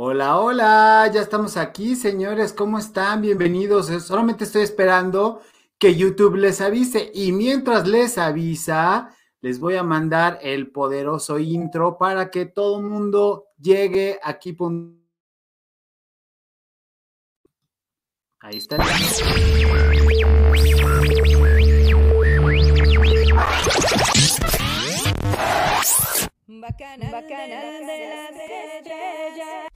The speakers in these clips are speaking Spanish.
Hola, hola, ya estamos aquí, señores, ¿cómo están? Bienvenidos. Eh, solamente estoy esperando que YouTube les avise y mientras les avisa, les voy a mandar el poderoso intro para que todo el mundo llegue aquí. Ahí está. Bacana, bacana de la estrella.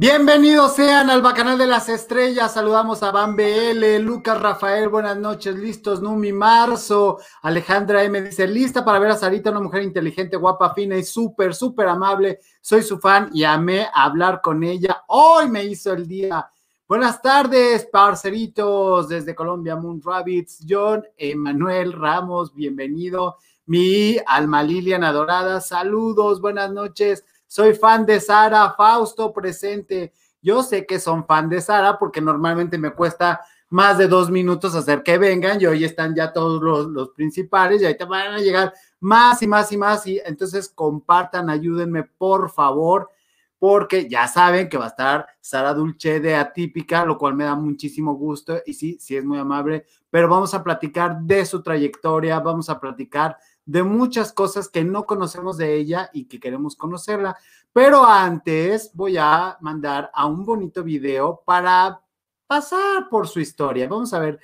Bienvenidos sean al Bacanal de las Estrellas. Saludamos a Van BL, Lucas Rafael, buenas noches, listos, Numi Marzo, Alejandra M dice, lista para ver a Sarita, una mujer inteligente, guapa, fina y súper, súper amable. Soy su fan y amé hablar con ella. Hoy me hizo el día. Buenas tardes, parceritos, desde Colombia, Moon Rabbits, John Emanuel Ramos, bienvenido. Mi alma Lilian adorada, saludos, buenas noches. Soy fan de Sara, Fausto presente. Yo sé que son fan de Sara porque normalmente me cuesta más de dos minutos hacer que vengan y hoy están ya todos los, principales y ahí te van a llegar más y más y más y entonces compartan, ayúdenme por favor porque ya saben que va a estar Sara Dulce de Atípica, lo cual me da muchísimo gusto y sí, sí es muy amable, pero vamos a platicar de su trayectoria, vamos a platicar de muchas cosas que no conocemos de ella y que queremos conocerla. Pero antes voy a mandar a un bonito video para pasar por su historia. Vamos a ver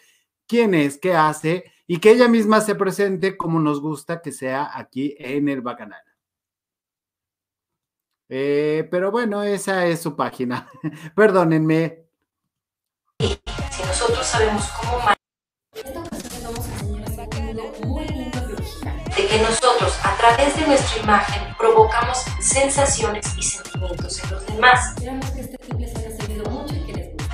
quién es, qué hace y que ella misma se presente como nos gusta que sea aquí en el Bacanal. Eh, pero bueno, esa es su página. Perdónenme. Si nosotros sabemos cómo de que nosotros a través de nuestra imagen provocamos sensaciones y sentimientos en los demás.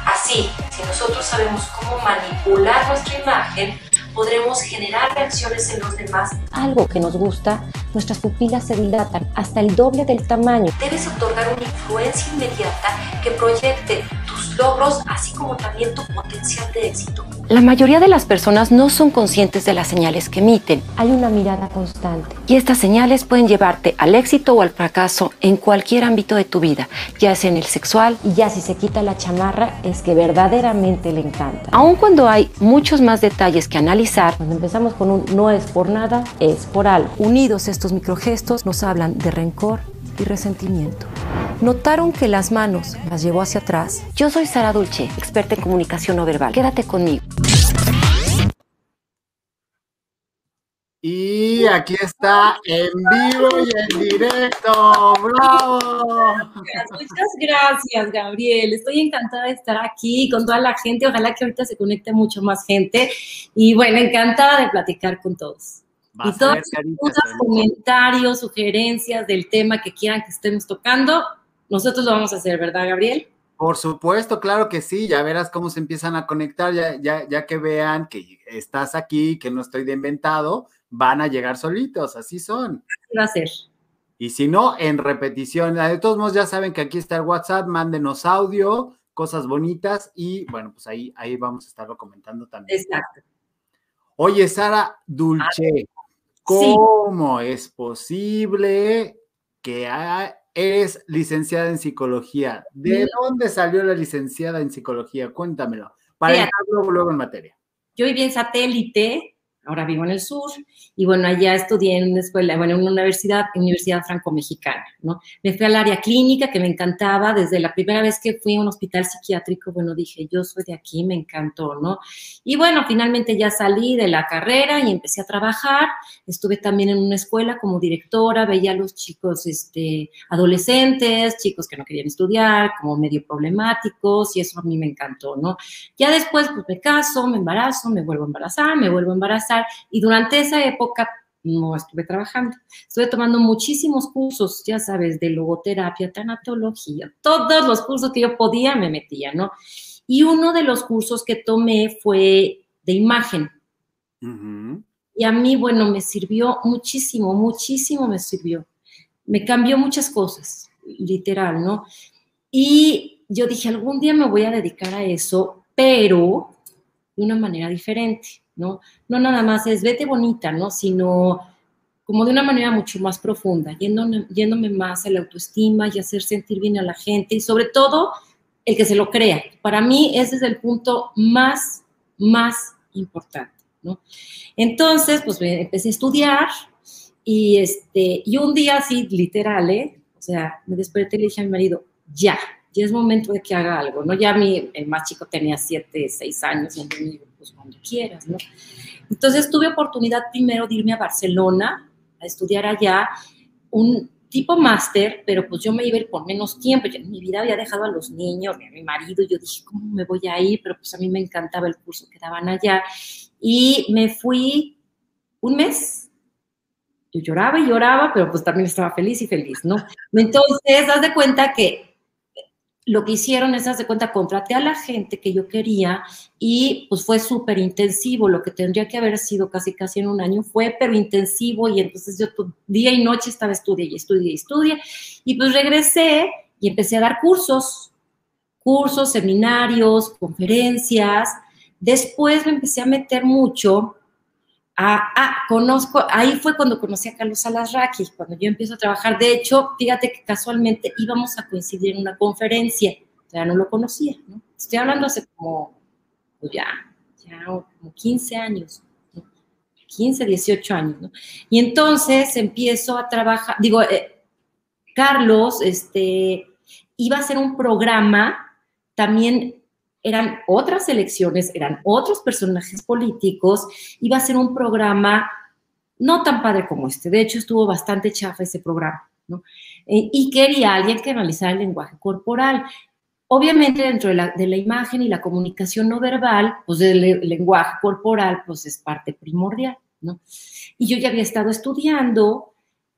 Así, si nosotros sabemos cómo manipular nuestra imagen, podremos generar reacciones en los demás. Algo que nos gusta, nuestras pupilas se dilatan hasta el doble del tamaño. Debes otorgar una influencia inmediata que proyecte logros, así como también tu potencial de éxito. La mayoría de las personas no son conscientes de las señales que emiten. Hay una mirada constante. Y estas señales pueden llevarte al éxito o al fracaso en cualquier ámbito de tu vida, ya sea en el sexual. Y ya si se quita la chamarra, es que verdaderamente le encanta. Aun cuando hay muchos más detalles que analizar, cuando empezamos con un no es por nada, es por algo. Unidos estos microgestos nos hablan de rencor y resentimiento. Notaron que las manos las llevó hacia atrás. Yo soy Sara Dulce, experta en comunicación no verbal. Quédate conmigo. Y aquí está en vivo y en directo. ¡Bravo! Muchas gracias, Gabriel. Estoy encantada de estar aquí con toda la gente. Ojalá que ahorita se conecte mucho más gente. Y bueno, encantada de platicar con todos. Y todos los comentarios, sugerencias del tema que quieran que estemos tocando, nosotros lo vamos a hacer, ¿verdad, Gabriel? Por supuesto, claro que sí, ya verás cómo se empiezan a conectar, ya, ya, ya que vean que estás aquí, que no estoy de inventado, van a llegar solitos, así son. Así va a ser. Y si no, en repetición. De todos modos, ya saben que aquí está el WhatsApp, mándenos audio, cosas bonitas y bueno, pues ahí, ahí vamos a estarlo comentando también. Exacto. Oye, Sara Dulce, ¿cómo es posible que es licenciada en psicología. ¿De dónde salió la licenciada en psicología? Cuéntamelo. Para entrar luego en materia. Yo viví en satélite ahora vivo en el sur, y bueno, allá estudié en una escuela, bueno, en una universidad, Universidad Franco-Mexicana, ¿no? Me fui al área clínica, que me encantaba, desde la primera vez que fui a un hospital psiquiátrico, bueno, dije, yo soy de aquí, me encantó, ¿no? Y bueno, finalmente ya salí de la carrera y empecé a trabajar, estuve también en una escuela como directora, veía a los chicos, este, adolescentes, chicos que no querían estudiar, como medio problemáticos, y eso a mí me encantó, ¿no? Ya después, pues me caso, me embarazo, me vuelvo a embarazar, me vuelvo a embarazar, y durante esa época no estuve trabajando. Estuve tomando muchísimos cursos, ya sabes, de logoterapia, tanatología, todos los cursos que yo podía me metía, ¿no? Y uno de los cursos que tomé fue de imagen. Y a mí, bueno, me sirvió muchísimo, muchísimo me sirvió. Me cambió muchas cosas, literal, ¿no? Y yo dije, algún día me voy a dedicar a eso, pero de una manera diferente, ¿no? No nada más es vete bonita, ¿no? Sino como de una manera mucho más profunda, yéndome, más a la autoestima y hacer sentir bien a la gente y sobre todo el que se lo crea. Para mí ese es el punto más, más importante, ¿no? Entonces, pues empecé a estudiar y, este, y un día así, literal, ¿eh? O sea, me desperté y le dije a mi marido, ya, ya es momento de que haga algo, ¿no? Ya mi, el más chico tenía siete, seis años y pues cuando quieras, ¿no? Entonces tuve oportunidad primero de irme a Barcelona a estudiar allá un tipo máster, pero pues yo me iba a ir por menos tiempo, ya en mi vida había dejado a los niños, a mi marido, yo dije, ¿cómo me voy a ir? Pero pues a mí me encantaba el curso que daban allá y me fui un mes yo lloraba y lloraba, pero pues también estaba feliz y feliz, ¿no? Entonces, haz de cuenta que lo que hicieron es, de cuenta, contraté a la gente que yo quería y pues fue súper intensivo, lo que tendría que haber sido casi casi en un año fue, pero intensivo. Y entonces yo día y noche estaba estudia y estudia y estudia. Y pues regresé y empecé a dar cursos, cursos, seminarios, conferencias. Después me empecé a meter mucho Ah, ah, conozco, ahí fue cuando conocí a Carlos Alasraqui, cuando yo empiezo a trabajar. De hecho, fíjate que casualmente íbamos a coincidir en una conferencia, ya no lo conocía, ¿no? Estoy hablando hace como, pues ya, ya como 15 años, 15, 18 años, ¿no? Y entonces empiezo a trabajar, digo, eh, Carlos, este, iba a hacer un programa también eran otras elecciones, eran otros personajes políticos, iba a ser un programa no tan padre como este, de hecho estuvo bastante chafa ese programa, ¿no? Eh, y quería alguien que analizara el lenguaje corporal. Obviamente dentro de la, de la imagen y la comunicación no verbal, pues el lenguaje corporal pues es parte primordial, ¿no? Y yo ya había estado estudiando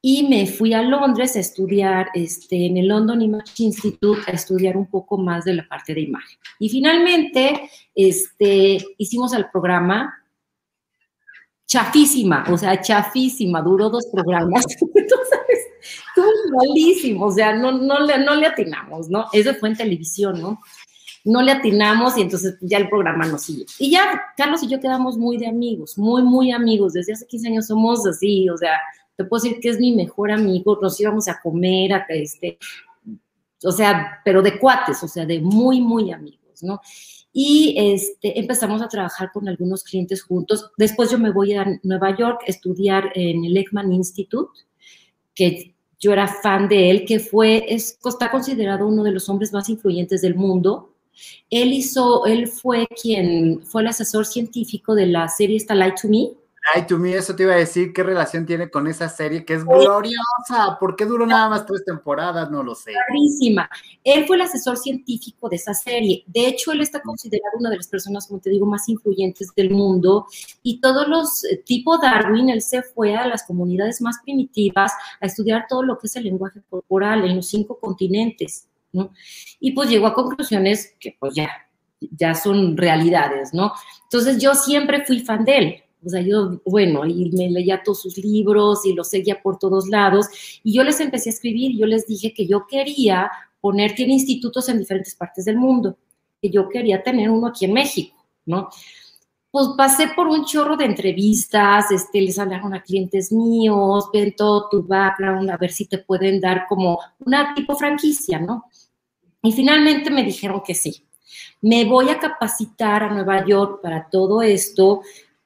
y me fui a Londres a estudiar este, en el London Image Institute, a estudiar un poco más de la parte de imagen. Y finalmente este, hicimos el programa chafísima, o sea, chafísima, duró dos programas. Entonces, estuvo malísimo, o sea, no, no, le, no le atinamos, ¿no? Eso fue en televisión, ¿no? No le atinamos y entonces ya el programa no sigue. Y ya Carlos y yo quedamos muy de amigos, muy, muy amigos. Desde hace 15 años somos así, o sea, te puedo decir que es mi mejor amigo, nos íbamos a comer, a, este, o sea, pero de cuates, o sea, de muy, muy amigos, ¿no? Y este, empezamos a trabajar con algunos clientes juntos. Después yo me voy a Nueva York a estudiar en el Ekman Institute, que yo era fan de él, que fue, es, está considerado uno de los hombres más influyentes del mundo. Él hizo, él fue quien fue el asesor científico de la serie Light to Me, Ay, to me, eso te iba a decir, ¿qué relación tiene con esa serie que es gloriosa? ¿Por qué duró nada más tres temporadas? No lo sé. Clarísima. Él fue el asesor científico de esa serie. De hecho, él está considerado una de las personas, como te digo, más influyentes del mundo. Y todos los, eh, tipo Darwin, él se fue a las comunidades más primitivas a estudiar todo lo que es el lenguaje corporal en los cinco continentes, ¿no? Y pues llegó a conclusiones que pues ya, ya son realidades, ¿no? Entonces yo siempre fui fan de él o sea, yo, bueno, y me leía todos sus libros y los seguía por todos lados. Y yo les empecé a escribir yo les dije que yo quería poner, tiene institutos en diferentes partes del mundo, que yo quería tener uno aquí en México, ¿no? Pues pasé por un chorro de entrevistas, este, les hablaron a clientes míos, ven todo tu background, a ver si te pueden dar como una tipo franquicia, ¿no? Y finalmente me dijeron que sí. Me voy a capacitar a Nueva York para todo esto,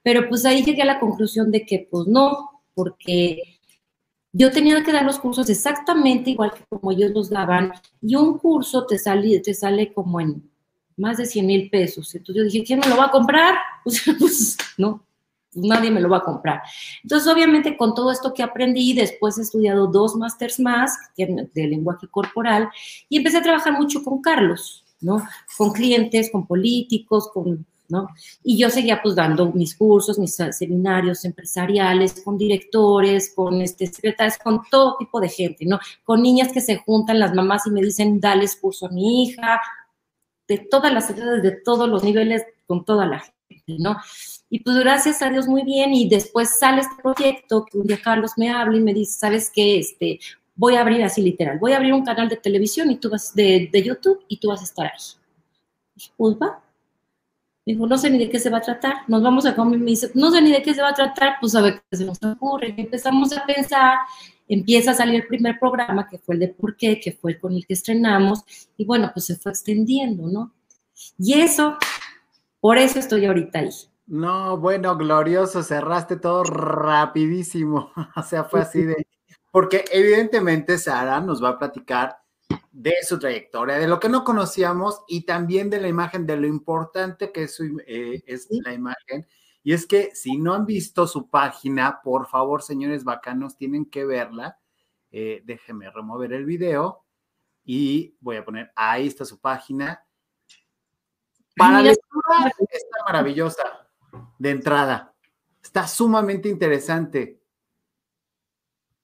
pero pues ahí llegué a la conclusión de que pues no, porque yo tenía que dar los cursos exactamente igual que como ellos los daban y un curso te sale, te sale como en más de 100 mil pesos. Entonces yo dije, ¿quién me lo va a comprar? pues no, nadie me lo va a comprar. Entonces, obviamente, con todo esto que aprendí, después he estudiado dos másters más de lenguaje corporal y empecé a trabajar mucho con Carlos, ¿no? Con clientes, con políticos, con ¿no? Y yo seguía pues dando mis cursos, mis seminarios empresariales con directores, con este, secretarios, con todo tipo de gente, ¿no? Con niñas que se juntan las mamás y me dicen, dale curso a mi hija, de todas las edades, de todos los niveles, con toda la gente, ¿no? Y pues gracias a Dios muy bien y después sale este proyecto que un día Carlos me habla y me dice, ¿sabes qué? Este, voy a abrir así literal, voy a abrir un canal de televisión y tú vas, de, de YouTube y tú vas a estar ahí. Pues va. Dijo, no sé ni de qué se va a tratar, nos vamos a comer, me dice, no sé ni de qué se va a tratar, pues a ver qué se nos ocurre. Y empezamos a pensar, empieza a salir el primer programa, que fue el de por qué, que fue el con el que estrenamos, y bueno, pues se fue extendiendo, ¿no? Y eso, por eso estoy ahorita ahí. No, bueno, glorioso, cerraste todo rapidísimo. o sea, fue así de, porque evidentemente Sara nos va a platicar de su trayectoria, de lo que no conocíamos y también de la imagen, de lo importante que es, eh, es la imagen. Y es que si no han visto su página, por favor, señores bacanos, tienen que verla. Eh, déjenme remover el video y voy a poner, ahí está su página. Para lectura está maravillosa de entrada. Está sumamente interesante.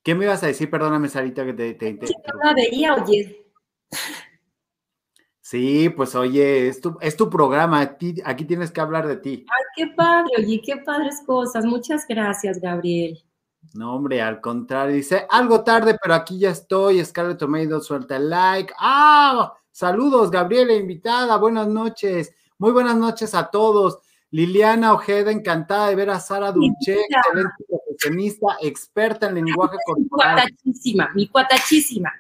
¿Qué me ibas a decir? Perdóname, Sarita, que te... te, la veía, oye. Sí, pues oye, es tu, es tu programa, aquí, tienes que hablar de ti. Ay, qué padre, oye, qué padres cosas. Muchas gracias, Gabriel. No, hombre, al contrario, dice, algo tarde, pero aquí ya estoy. Scarlett Tomedo suelta el like. ¡Ah! Saludos, Gabriela, invitada. Buenas noches. Muy buenas noches a todos. Liliana Ojeda, encantada de ver a Sara Dulce, excelente profesionista, experta en lenguaje corporal. Mi cuatachísima, mi cuatachísima.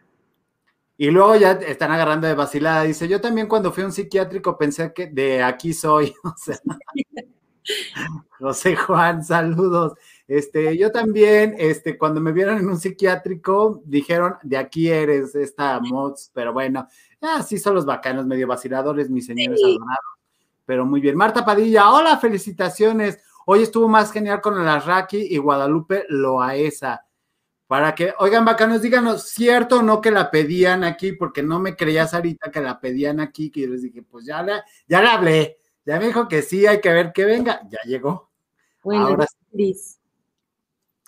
Y luego ya están agarrando de vacilada. Dice, yo también cuando fui a un psiquiátrico pensé que de aquí soy. O sea, José Juan, saludos. Este, yo también, este, cuando me vieron en un psiquiátrico, dijeron, de aquí eres esta mods, pero bueno, así son los bacanos, medio vaciladores, mis señores adorados pero muy bien. Marta Padilla, hola, felicitaciones. Hoy estuvo más genial con el Arraki y Guadalupe Loaesa. Para que, oigan, bacanos, díganos, ¿cierto o no que la pedían aquí? Porque no me creías ahorita que la pedían aquí, que yo les dije, pues ya le, ya le hablé. Ya me dijo que sí, hay que ver que venga. Ya llegó. Bueno, Ahora.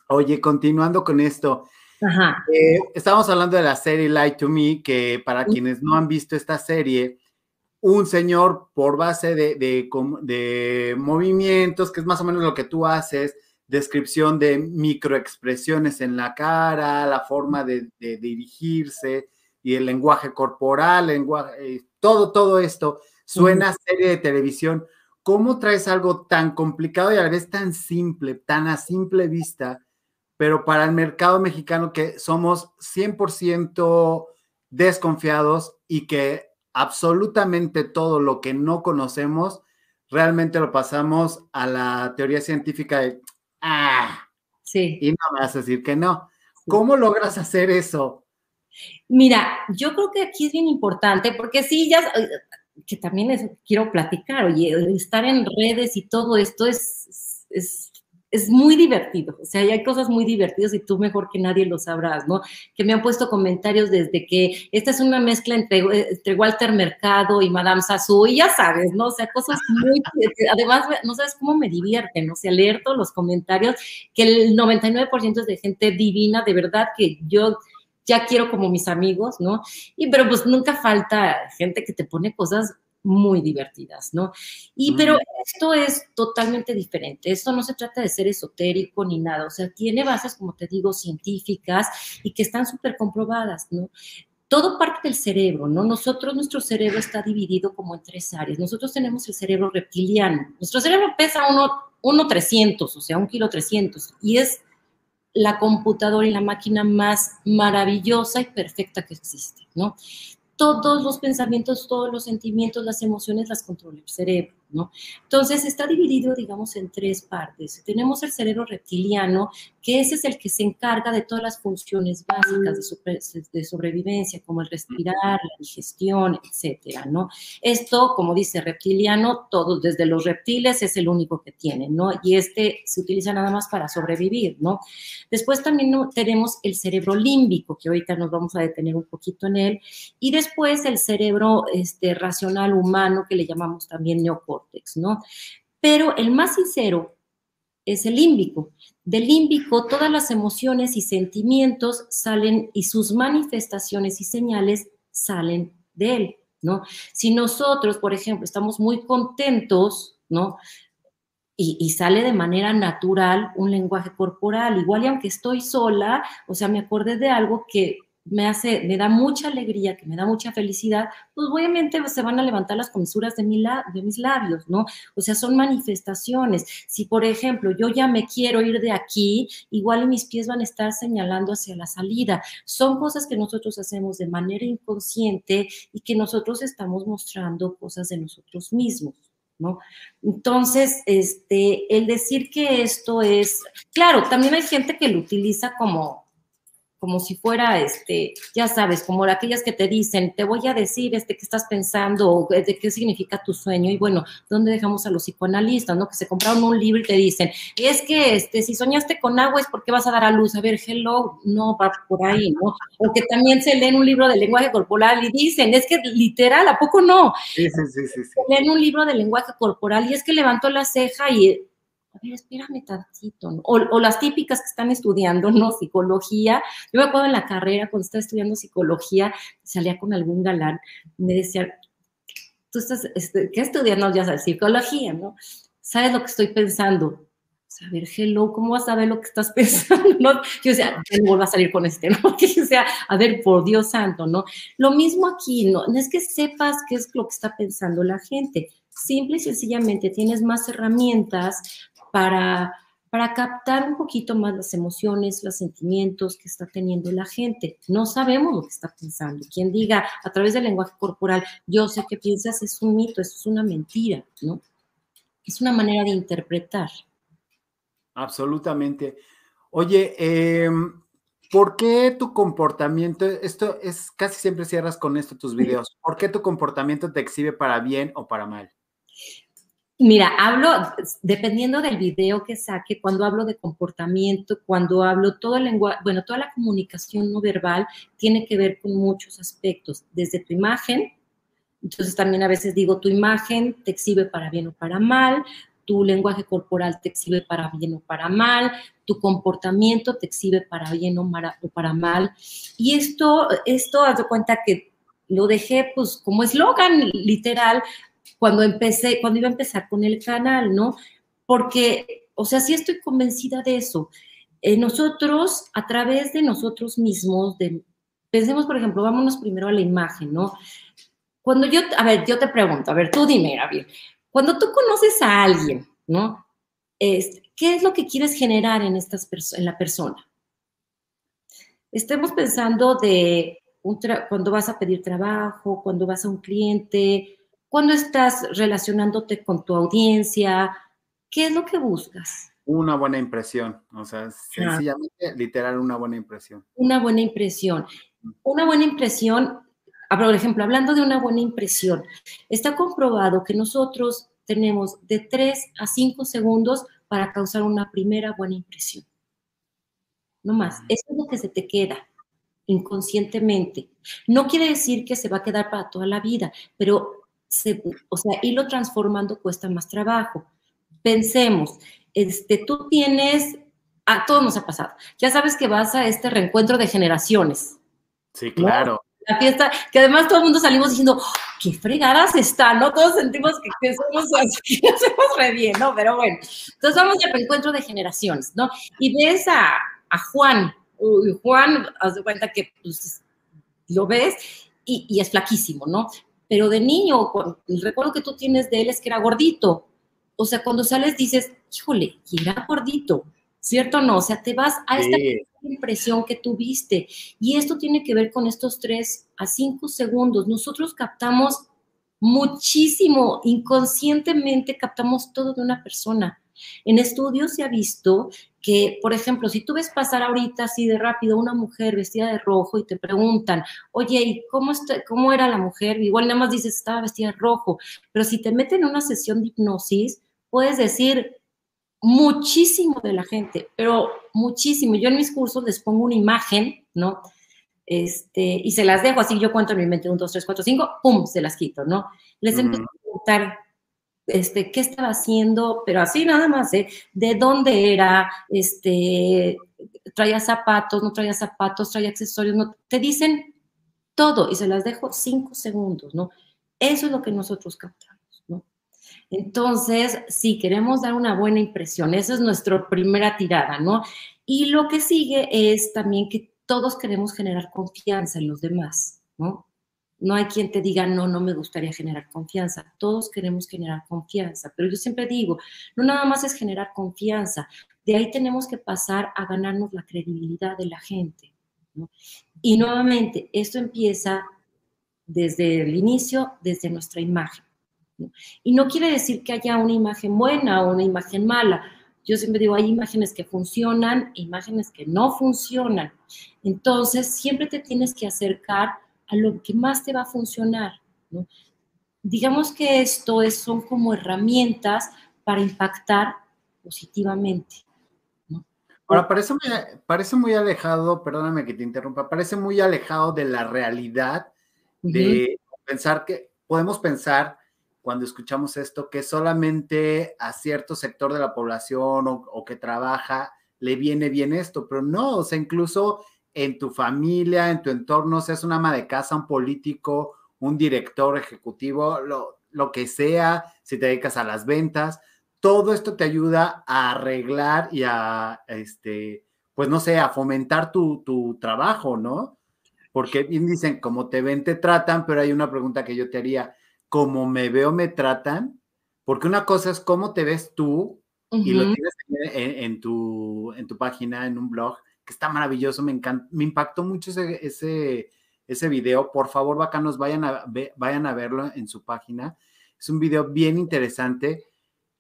Oye, continuando con esto. Ajá. Eh, estamos hablando de la serie Lie to Me, que para quienes no han visto esta serie, un señor por base de, de, movimientos, que es más o menos lo que tú haces, descripción de microexpresiones en la cara, la forma de, dirigirse y el lenguaje corporal, lenguaje, eh, todo, todo esto suena a serie de televisión. ¿Cómo traes algo tan complicado y a la vez tan simple, tan a simple vista, pero para el mercado mexicano que somos 100% desconfiados y que absolutamente todo lo que no conocemos, realmente lo pasamos a la teoría científica de, ah, sí. y no me vas a decir que no. ¿Cómo logras hacer eso? Mira, yo creo que aquí es bien importante, porque sí, ya, eh, que también quiero platicar, oye, estar en redes y todo esto es, es es muy divertido, o sea, hay cosas muy divertidas y tú mejor que nadie lo sabrás, ¿no? Que me han puesto comentarios desde que esta es una mezcla entre, entre Walter Mercado y Madame Sassou, y ya sabes, ¿no? O sea, cosas muy, además, no sabes cómo me divierten, o sea, leer todos los comentarios, que el 99% es de gente divina, de verdad que yo ya quiero como mis amigos, ¿no? Y pero pues nunca falta gente que te pone cosas muy divertidas, ¿no? Y pero esto es totalmente diferente. Esto no se trata de ser esotérico ni nada, o sea, tiene bases, como te digo, científicas y que están súper comprobadas, ¿no? Todo parte del cerebro, ¿no? Nosotros, nuestro cerebro está dividido como en tres áreas. Nosotros tenemos el cerebro reptiliano. Nuestro cerebro pesa uno, 300, o sea, un kilo 300, y es la computadora y la máquina más maravillosa y perfecta que existe, ¿no? Todos los pensamientos, todos los sentimientos, las emociones las controla el cerebro, Entonces está dividido, digamos, en tres partes. Tenemos el cerebro reptiliano, que ese es el que se encarga de todas las funciones básicas de, sobrevivencia, como el respirar, la digestión, etcétera. Esto, como dice reptiliano, todos, desde los reptiles es el único que tienen, ¿no? Y este se utiliza nada más para sobrevivir. Después también tenemos el cerebro límbico, que ahorita nos vamos a detener un poquito en él, y después el cerebro este, racional humano, que le llamamos también neocórtex. ¿No? Pero el más sincero es el límbico. Del límbico todas las emociones y sentimientos salen y sus manifestaciones y señales salen de él, ¿no? Si nosotros, por ejemplo, estamos muy contentos, ¿no? Y, sale de manera natural un lenguaje corporal, igual y aunque estoy sola, o sea, me acordé de algo que me hace, me da mucha alegría, que me da mucha felicidad, pues obviamente se van a levantar las comisuras de, mi de mis labios, ¿no? O sea, son manifestaciones. Si, por ejemplo, yo ya me quiero ir de aquí, igual mis pies van a estar señalando hacia la salida. Son cosas que nosotros hacemos de manera inconsciente y que nosotros estamos mostrando cosas de nosotros mismos. ¿No? Entonces, este, el decir que esto es, claro, también hay gente que lo utiliza como, como si fuera, este, ya sabes, como aquellas que te dicen, te voy a decir este, qué estás pensando o de qué significa tu sueño. Y bueno, ¿dónde dejamos a los psicoanalistas, no? Que se compraron un libro y te dicen, es que este, si soñaste con agua es porque vas a dar a luz. A ver, hello, no va por ahí, ¿no? O que también se leen un libro de lenguaje corporal y dicen, es que literal, ¿a poco no? Sí, sí, sí, sí. Leen un libro de lenguaje corporal y es que levantó la ceja y ver, espérame tantito, o, las típicas que están estudiando, ¿no? Psicología. Yo me acuerdo en la carrera, cuando estaba estudiando psicología, salía con algún galán, me decía, tú estás, este, ¿qué estudiando? Ya sabes, psicología, ¿no? ¿Sabes lo que estoy pensando? A ver, hello, ¿cómo vas a ver lo que estás pensando? ¿No? Yo decía, no vuelvo a salir con este, ¿no? o sea, a ver, por Dios santo, ¿no? Lo mismo aquí, ¿no? No es que sepas qué es lo que está pensando la gente. Simple y sencillamente tienes más herramientas para, para captar un poquito más las emociones, los sentimientos que está teniendo la gente. No sabemos lo que está pensando. Quien diga a través del lenguaje corporal, yo sé que piensas, es un mito, eso es una mentira, ¿no? Es una manera de interpretar. Absolutamente. Oye, em, ¿por qué tu comportamiento, esto es casi siempre cierras con esto tus videos, ¿por qué tu comportamiento te exhibe para bien o para mal? Mira, hablo, dependiendo del video que saque, cuando hablo de comportamiento, cuando hablo todo el lenguaje, bueno, toda la comunicación no verbal tiene que ver con muchos aspectos, desde tu imagen, entonces también a veces digo, tu imagen te exhibe para bien o para mal, tu lenguaje corporal te exhibe para bien o para mal, tu comportamiento te exhibe para bien o para, mal. Y esto, esto, haz de cuenta que lo dejé pues como eslogan literal cuando empecé, cuando iba a empezar con el canal, ¿no? Porque, o sea, sí estoy convencida de eso. Eh, nosotros, a través de nosotros mismos, pensemos, por ejemplo, vámonos primero a la imagen, ¿no? Cuando yo, a ver, yo te pregunto, a ver, tú dime, Gabriel, cuando tú conoces a alguien, ¿no? Es, ¿Qué es lo que quieres generar en, estas en la persona? Estemos pensando de cuando vas a pedir trabajo, cuando vas a un cliente, cuando estás relacionándote con tu audiencia, ¿qué es lo que buscas? Una buena impresión, o sea, sencillamente, literal, una buena impresión. Una buena impresión. Una buena impresión, ah, por ejemplo, hablando de una buena impresión, está comprobado que nosotros tenemos de 3 a 5 segundos para causar una primera buena impresión. No más, eso es lo que se te queda inconscientemente. No quiere decir que se va a quedar para toda la vida, pero o sea, irlo transformando cuesta más trabajo. Pensemos, este, tú tienes, a todos nos ha pasado, ya sabes que vas a este reencuentro de generaciones. Sí, claro. La fiesta, que además todo el mundo salimos diciendo, ¡Oh, qué fregadas está, ¿no? Todos sentimos que, somos así, que hacemos re bien, ¿no? Pero bueno, entonces vamos al reencuentro de generaciones, ¿no? Y ves a, a Juan, Juan, haz de cuenta que pues, lo ves y, y, es flaquísimo, ¿no? pero de niño, el recuerdo que tú tienes de él es que era gordito. O sea, cuando sales dices, híjole, y era gordito, ¿cierto o no? O sea, te vas a esta impresión que tuviste. Y esto tiene que ver con estos tres a cinco segundos. Nosotros captamos muchísimo, inconscientemente captamos todo de una persona. En estudios se ha visto que, por ejemplo, si tú ves pasar ahorita así de rápido una mujer vestida de rojo y te preguntan, oye, ¿y cómo, cómo era la mujer? Igual nada más dices, estaba vestida de rojo, pero si te meten en una sesión de hipnosis, puedes decir muchísimo de la gente, pero muchísimo. Yo en mis cursos les pongo una imagen, ¿no? Este, y se las dejo así, yo cuento en mi mente, un, dos, tres, cuatro, cinco, pum, se las quito, ¿no? Les empiezo a preguntar, este, qué estaba haciendo, pero así nada más, ¿eh? De dónde era, este, traía zapatos, no traía zapatos, traía accesorios, no, te dicen todo y se las dejo cinco segundos, ¿no? Eso es lo que nosotros captamos. Entonces, si queremos dar una buena impresión, esa es nuestra primera tirada, ¿no? Y lo que sigue es también que todos queremos generar confianza en los demás, ¿no? No hay quien te diga, no, no me gustaría generar confianza. Todos queremos generar confianza, pero yo siempre digo, no nada más es generar confianza, de ahí tenemos que pasar a ganarnos la credibilidad de la gente. Y nuevamente, esto empieza desde el inicio, desde nuestra imagen. Y no quiere decir que haya una imagen buena o una imagen mala. Yo siempre digo, hay imágenes que funcionan, imágenes que no funcionan. Entonces, siempre te tienes que acercar a lo que más te va a funcionar. Digamos que esto es, son como herramientas para impactar positivamente. Ahora, parece muy, parece muy alejado, perdóname que te interrumpa, parece muy alejado de la realidad de pensar que podemos pensar cuando escuchamos esto que solamente a cierto sector de la población o, que trabaja le viene bien esto, pero no, o sea, incluso en tu familia, en tu entorno, seas un ama de casa, un político, un director ejecutivo, lo, lo que sea, si te dedicas a las ventas, todo esto te ayuda a arreglar y a, este, pues no sé, a fomentar tu, trabajo, ¿no? Porque bien dicen, como te ven, te tratan, pero hay una pregunta que yo te haría, ¿cómo me veo, me tratan? Porque una cosa es cómo te ves tú y lo tienes en, tu, en tu página, en un blog, que está maravilloso, me encanta, me impactó mucho ese, ese, ese video. Por favor, bacanos, vayan a, vayan a verlo en su página. Es un video bien interesante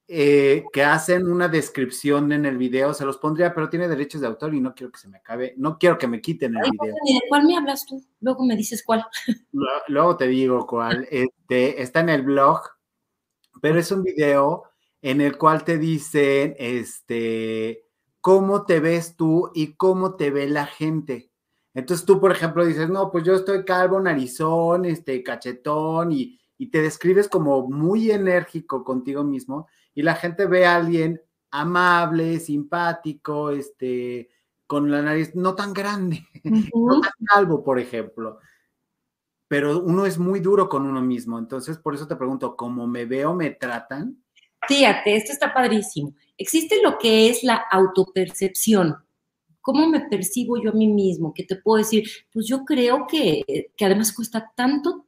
eh, que hacen una descripción en el video, se los pondría, pero tiene derechos de autor y no quiero que se me acabe, no quiero que me quiten el video. ¿De cuál me hablas tú? Luego me dices cuál. Luego te digo cuál. Este, está en el blog, pero es un video en el cual te dicen, este, cómo te ves tú y cómo te ve la gente. Entonces tú, por ejemplo, dices, no, pues yo estoy calvo, narizón, este, cachetón y, y te describes como muy enérgico contigo mismo y la gente ve a alguien amable, simpático, este, con la nariz no tan grande, no tan calvo, por ejemplo. Pero uno es muy duro con uno mismo. Entonces, por eso te pregunto, ¿cómo me veo, me tratan? Fíjate, esto está padrísimo. Existe lo que es la autopercepción. ¿Cómo me percibo yo a mí mismo? Que te puedo decir, pues yo creo que, que además cuesta tanto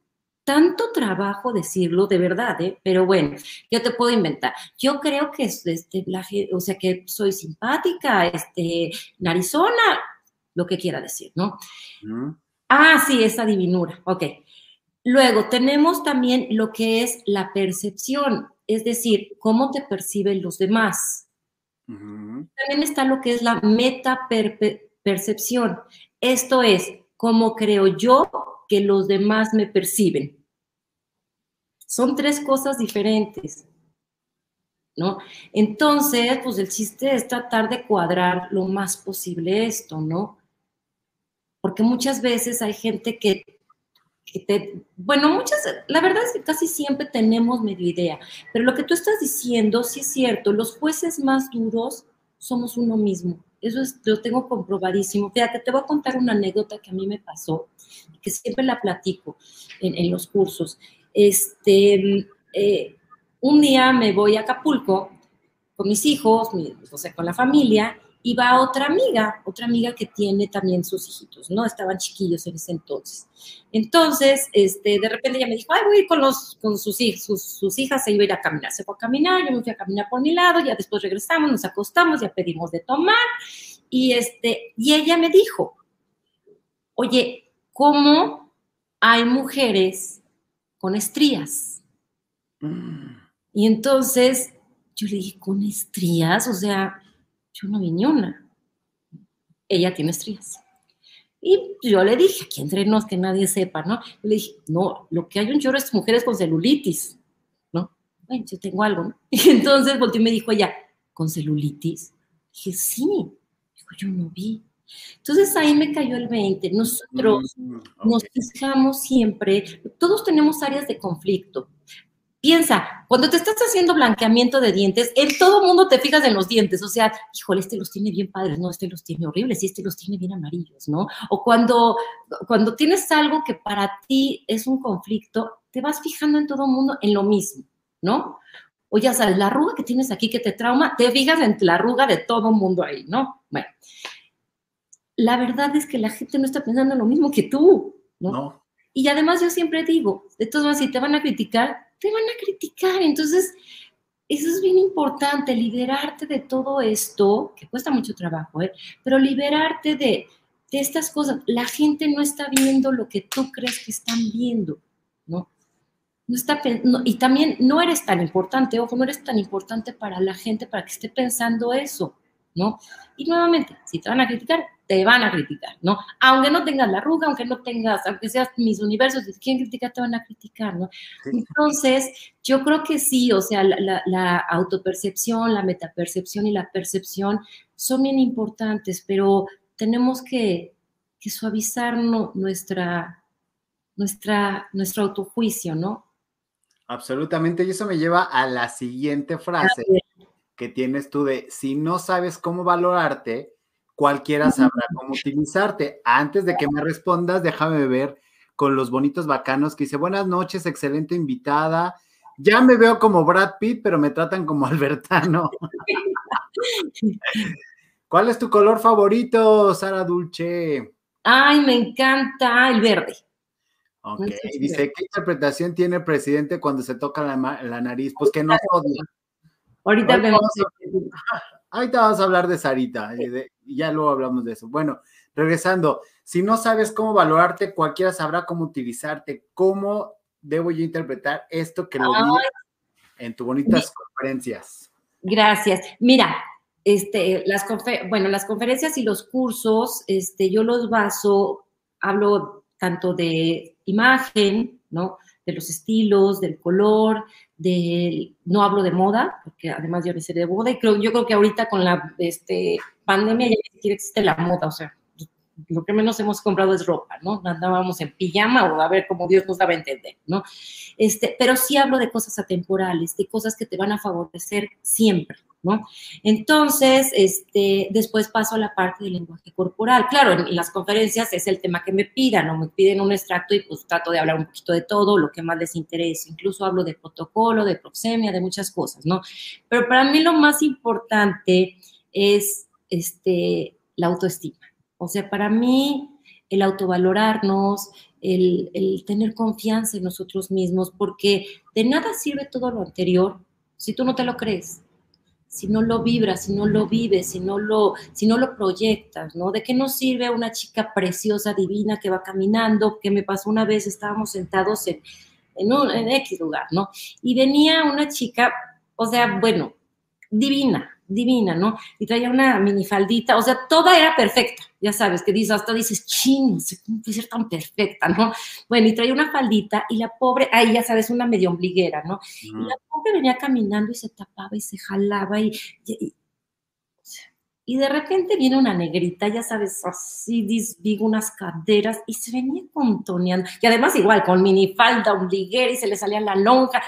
tanto trabajo decirlo, de verdad, ¿eh? pero bueno, yo te puedo inventar. Yo creo que, este, o sea, que soy simpática, este, narizona, lo que quiera decir, ¿no? Ah, sí, esa divinura, ok. Luego tenemos también lo que es la percepción, es decir, cómo te perciben los demás. También está lo que es la meta percepción. Esto es, cómo creo yo que los demás me perciben. Son tres cosas diferentes, ¿no? Entonces, pues el chiste es tratar de cuadrar lo más posible esto, ¿no? Porque muchas veces hay gente que, te, bueno, muchas, la verdad es que casi siempre tenemos medio idea, pero lo que tú estás diciendo, sí es cierto, los jueces más duros somos uno mismo. Eso es, lo tengo comprobadísimo. Fíjate, te voy a contar una anécdota que a mí me pasó, que siempre la platico en, en los cursos. Este, eh, un día me voy a Acapulco con mis hijos, o sea, con la familia, y va otra amiga, otra amiga que tiene también sus hijitos, ¿no? Estaban chiquillos en ese entonces. Entonces, este, de repente ella me dijo, ay, voy a ir con, los, con sus, sus, sus hijas, se iba a ir a caminar. Se fue a caminar, yo me fui a caminar por mi lado, ya después regresamos, nos acostamos, ya pedimos de tomar, y, este, y ella me dijo, oye, ¿cómo hay mujeres con estrías. Y entonces yo le dije, ¿con estrías? O sea, yo no vi ni una. Ella tiene estrías. Y yo le dije, aquí entre nos, que nadie sepa, ¿no? le dije, no, lo que hay un chorro es mujeres con celulitis, ¿no? Bueno, yo tengo algo, ¿no? Y entonces volteó y me dijo ella, ¿con celulitis? Dije, sí. Dijo, yo no vi. Entonces ahí me cayó el 20. Nosotros mm, nos fijamos siempre, todos tenemos áreas de conflicto. Piensa, cuando te estás haciendo blanqueamiento de dientes, en todo mundo te fijas en los dientes, o sea, híjole, este los tiene bien padres, no, este los tiene horribles y este los tiene bien amarillos, ¿no? O cuando, cuando tienes algo que para ti es un conflicto, te vas fijando en todo mundo en lo mismo, ¿no? O ya sabes, la arruga que tienes aquí que te trauma, te fijas en la arruga de todo mundo ahí, ¿no? Bueno, la verdad es que la gente no está pensando en lo mismo que tú, ¿no? no. Y además yo siempre digo, de todos modos, si te van a criticar, te van a criticar. Entonces, eso es bien importante, liberarte de todo esto, que cuesta mucho trabajo, ¿eh? pero liberarte de, de estas cosas. La gente no está viendo lo que tú crees que están viendo, ¿no? No está, y también no eres tan importante, ojo, no eres tan importante para la gente para que esté pensando eso, ¿no? Y nuevamente, si te van a criticar, te van a criticar, ¿no? Aunque no tengas la arruga, aunque no tengas, aunque seas mis universos, si quieren criticar, te van a criticar, ¿no? Entonces, yo creo que sí, o sea, la, autopercepción, la metapercepción y la percepción son bien importantes, pero tenemos que, suavizar nuestra, nuestra, nuestro autojuicio, ¿no? Absolutamente, y eso me lleva a la siguiente frase que tienes tú de, si no sabes cómo valorarte, cualquiera sabrá cómo utilizarte. Antes de que me respondas, déjame ver con los bonitos bacanos que dice, buenas noches, excelente invitada. Ya me veo como Brad Pitt, pero me tratan como Albertano. ¿Cuál es tu color favorito, Sara Dulce? Ay, me encanta el verde. Ok, dice, ¿qué interpretación tiene el presidente cuando se toca la, nariz? Pues que no odia. Ahorita vemos. Ahorita vamos a hablar de Sarita y, ya luego hablamos de eso. Bueno, regresando, si no sabes cómo valorarte, cualquiera sabrá cómo utilizarte. ¿Cómo debo yo interpretar esto que lo vi en tus bonitas conferencias? Gracias. Mira, este, las bueno, las conferencias y los cursos, este, yo los baso, hablo tanto de imagen, ¿no? de los estilos, del color, del, no hablo de moda, porque además yo no sé de moda, y creo, yo creo que ahorita con la este, pandemia ya ni existe la moda, o sea, lo que menos hemos comprado es ropa, ¿no? Andábamos en pijama o a ver cómo Dios nos daba a entender, ¿no? Este, pero sí hablo de cosas atemporales, de cosas que te van a favorecer siempre, entonces, este, después paso a la parte del lenguaje corporal. Claro, en, las conferencias es el tema que me pidan, o me piden un extracto y pues trato de hablar un poquito de todo, lo que más les interese. Incluso hablo de protocolo, de proxemia, de muchas cosas, ¿no? Pero para mí lo más importante es este, la autoestima. O sea, para mí el autovalorarnos, el tener confianza en nosotros mismos, porque de nada sirve todo lo anterior si tú no te lo crees si no lo vibras, si no lo vives, si no lo, si no lo proyectas, ¿no? ¿De qué nos sirve una chica preciosa, divina, que va caminando? Que me pasó una vez, estábamos sentados en, en, un, en X lugar, ¿no? Y venía una chica, o sea, bueno, divina, divina, ¿no? Y traía una minifaldita, o sea, toda era perfecta, ya sabes, que dices, hasta dices, ching, cómo puede ser tan perfecta, ¿no? Bueno, y traía una faldita y la pobre, ahí ya sabes, una medio ombliguera, ¿no? Y la pobre venía caminando y se tapaba y se jalaba y, y, de repente viene una negrita, ya sabes, así, digo, unas caderas y se venía contoneando, y además igual, con minifalda, ombliguera y se le salía la lonja,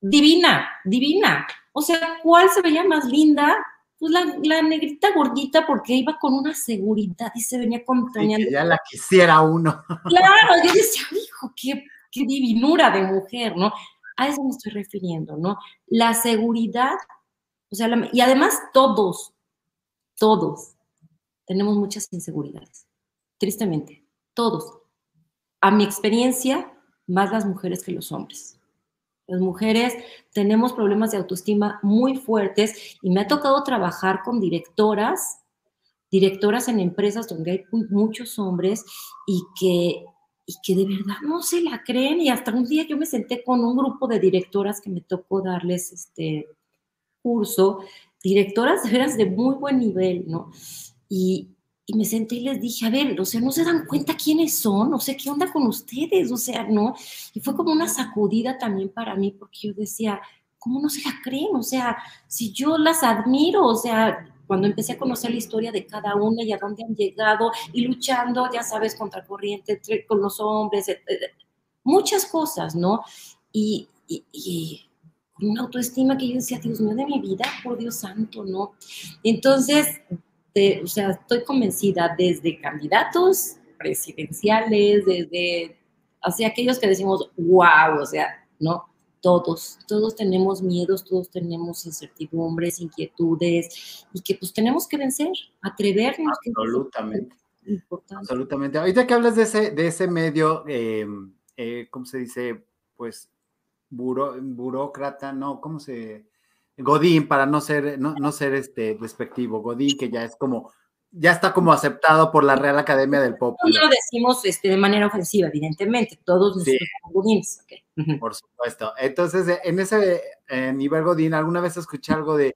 divina, divina, o sea, ¿cuál se veía más linda? Pues la, negrita gordita porque iba con una seguridad y se venía acompañando. ya la quisiera uno. Claro, yo decía, hijo, qué, qué divinura de mujer, ¿no? A eso me estoy refiriendo, ¿no? La seguridad, o sea, y además todos, todos tenemos muchas inseguridades, tristemente, todos. A mi experiencia, más las mujeres que los hombres. Las mujeres tenemos problemas de autoestima muy fuertes y me ha tocado trabajar con directoras, directoras en empresas donde hay muchos hombres y que, y que de verdad no se la creen. Y hasta un día yo me senté con un grupo de directoras que me tocó darles este curso, directoras de veras de muy buen nivel, ¿no? Y, y me senté y les dije, a ver, o sea, no se dan cuenta quiénes son, o sea, qué onda con ustedes, o sea, ¿no? Y fue como una sacudida también para mí, porque yo decía, ¿cómo no se la creen? O sea, si yo las admiro, o sea, cuando empecé a conocer la historia de cada una y a dónde han llegado y luchando, ya sabes, contra corriente con los hombres, muchas cosas, ¿no? Y, y, con una autoestima que yo decía, Dios mío de mi vida, por Dios santo, ¿no? Entonces, o sea, estoy convencida desde candidatos presidenciales, desde, hacia aquellos que decimos, wow, o sea, ¿no? Todos, todos tenemos miedos, todos tenemos incertidumbres, inquietudes, y que pues tenemos que vencer, atrevernos. Absolutamente. Absolutamente. Ahorita que hablas de ese, de ese medio, eh, eh, ¿cómo se dice? Pues burócrata, no, ¿cómo se? Godín, para no ser, no, no ser este despectivo, Godín, que ya es como, ya está como aceptado por la Real Academia del Pop. No lo decimos este, de manera ofensiva, evidentemente, todos nosotros Godines. Por supuesto. Entonces, en ese nivel Godín, alguna vez escuché algo de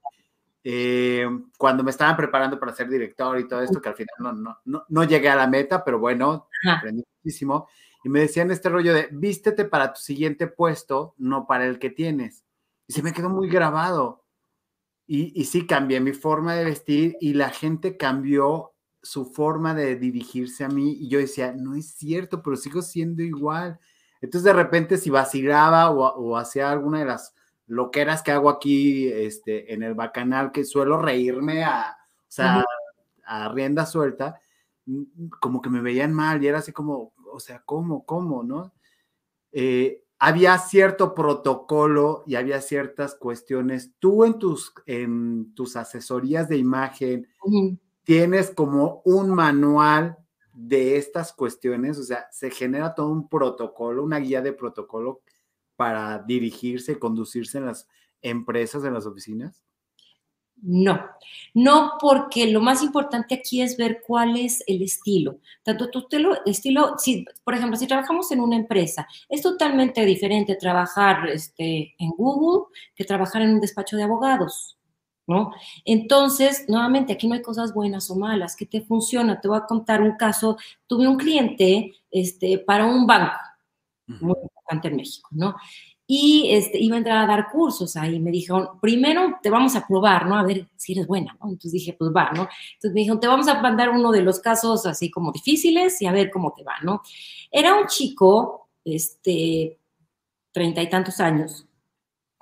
eh, cuando me estaban preparando para ser director y todo esto, que al final no, no, no, no llegué a la meta, pero bueno, aprendí muchísimo. Y me decían este rollo de vístete para tu siguiente puesto, no para el que tienes. Y se me quedó muy grabado. Y, y sí, cambié mi forma de vestir y la gente cambió su forma de dirigirse a mí. Y yo decía, no es cierto, pero sigo siendo igual. Entonces, de repente, si vacilaba o, o hacía alguna de las loqueras que hago aquí este, en el bacanal, que suelo reírme a, o sea, a rienda suelta, mm, como que me veían mal y era así como, o sea, ¿cómo, cómo, no? Eh, había cierto protocolo y había ciertas cuestiones. Tú en tus, en tus asesorías de imagen tienes como un manual de estas cuestiones, o sea, se genera todo un protocolo, una guía de protocolo para dirigirse conducirse en las empresas, en las oficinas? No, no porque lo más importante aquí es ver cuál es el estilo. Tanto tu estilo, si, por ejemplo, si trabajamos en una empresa, es totalmente diferente trabajar este, en Google que trabajar en un despacho de abogados, ¿no? Entonces, nuevamente, aquí no hay cosas buenas o malas, que te funciona. Te voy a contar un caso. Tuve un cliente este, para un banco, muy importante en México, ¿no? Y este, iba a entrar a dar cursos ahí. Me dijeron, primero te vamos a probar, ¿no? A ver si eres buena, ¿no? Entonces dije, pues va, ¿no? Entonces me dijeron, te vamos a mandar uno de los casos así como difíciles y a ver cómo te va, ¿no? Era un chico, este, treinta y tantos años,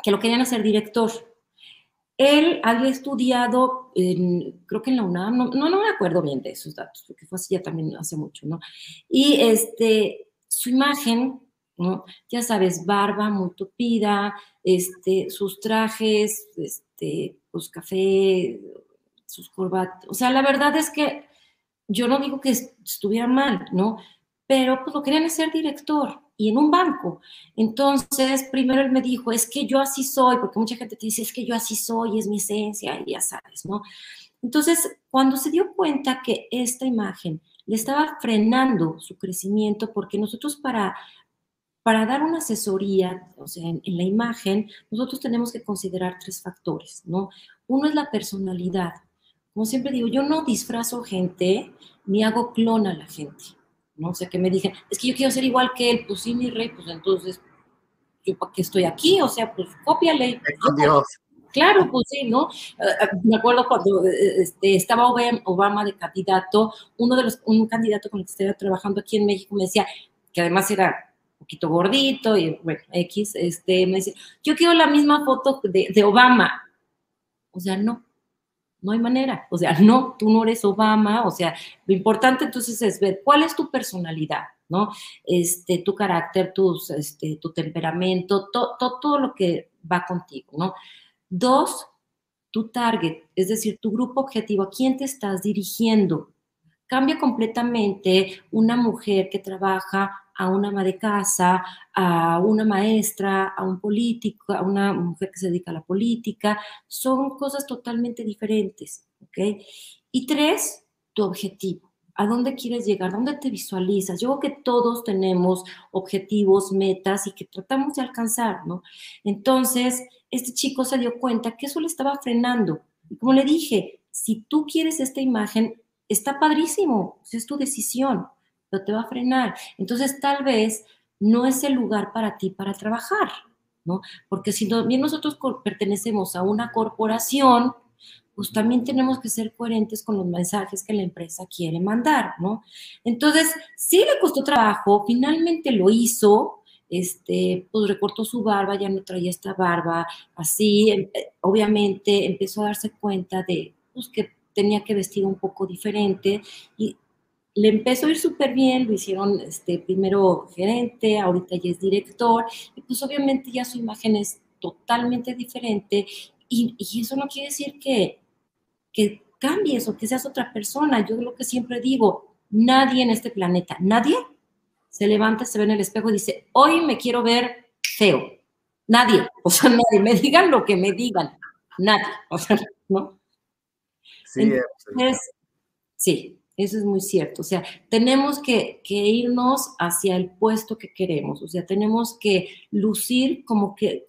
que lo querían hacer director. Él había estudiado, creo que en la UNAM, no, no, me acuerdo bien de esos datos, porque fue así ya también hace mucho, ¿no? Y este, su imagen ya sabes, barba muy tupida, este, sus trajes, este, pues café, sus corbatas. O sea, la verdad es que yo no digo que estuviera mal, ¿no? Pero pues lo querían hacer director y en un banco. Entonces, primero él me dijo, es que yo así soy, porque mucha gente te dice, es que yo así soy, es mi esencia, y ya sabes, ¿no? Entonces, cuando se dio cuenta que esta imagen le estaba frenando su crecimiento, porque nosotros para para dar una asesoría, o sea, en, la imagen, nosotros tenemos que considerar tres factores, ¿no? Uno es la personalidad. Como siempre digo, yo no disfrazo gente ni hago clon a la gente, ¿no? O sea, que me digan, es que yo quiero ser igual que él, pues sí, mi rey, pues entonces, ¿yo para qué estoy aquí? O sea, pues cópiale. Dios. Claro, pues sí, ¿no? Eh, eh, me acuerdo cuando eh, este, estaba Obama de candidato, uno de los, un candidato con el que estaba trabajando aquí en México me decía, que además era gordito y bueno, X, este, me dice, yo quiero la misma foto de, Obama. O sea, no, no hay manera. O sea, no, tú no eres Obama. O sea, lo importante entonces es ver cuál es tu personalidad, ¿no? Este, tu carácter, tus, este, tu temperamento, todo todo lo que va contigo, ¿no? Dos, tu target, es decir, tu grupo objetivo, a quién te estás dirigiendo. Cambia completamente una mujer que trabaja a una ama de casa, a una maestra, a un político, a una mujer que se dedica a la política. Son cosas totalmente diferentes, ¿ok? Y tres, tu objetivo. ¿A dónde quieres llegar? ¿Dónde te visualizas? Yo creo que todos tenemos objetivos, metas y que tratamos de alcanzar, ¿no? Entonces, este chico se dio cuenta que eso le estaba frenando. Y como le dije, si tú quieres esta imagen, está padrísimo, es tu decisión pero te va a frenar. Entonces, tal vez no es el lugar para ti para trabajar, ¿no? Porque si bien nosotros pertenecemos a una corporación, pues también tenemos que ser coherentes con los mensajes que la empresa quiere mandar, ¿no? Entonces, sí le costó trabajo, finalmente lo hizo, este, pues recortó su barba, ya no traía esta barba, así, em, eh, obviamente empezó a darse cuenta de pues, que tenía que vestir un poco diferente y le empezó a ir súper bien, lo hicieron este, primero gerente, ahorita ya es director, y pues obviamente ya su imagen es totalmente diferente y, eso no quiere decir que, que cambies o que seas otra persona. Yo lo que siempre digo, nadie en este planeta, nadie se levanta, se ve en el espejo y dice, hoy me quiero ver feo. Nadie, o sea, nadie, me digan lo que me digan, nadie, o sea, ¿no? Sí, sí, eso es muy cierto. O sea, tenemos que, irnos hacia el puesto que queremos. O sea, tenemos que lucir como que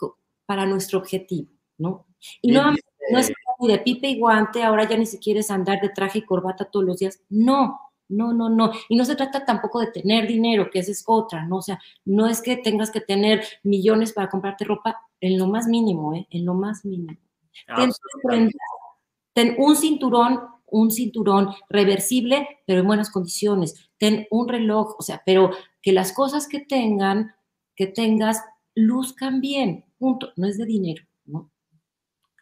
para nuestro objetivo, ¿no? Y no, no es de pipe y guante, ahora ya ni siquiera es andar de traje y corbata todos los días. No, no, no, no. Y no se trata tampoco de tener dinero, que esa es otra, ¿no? O sea, no es que tengas que tener millones para comprarte ropa en lo más mínimo, ¿eh? En lo más mínimo. ten un cinturón un cinturón reversible, pero en buenas condiciones. Ten un reloj, o sea, pero que las cosas que tengan, que tengas, luzcan bien, punto. No es de dinero, ¿no?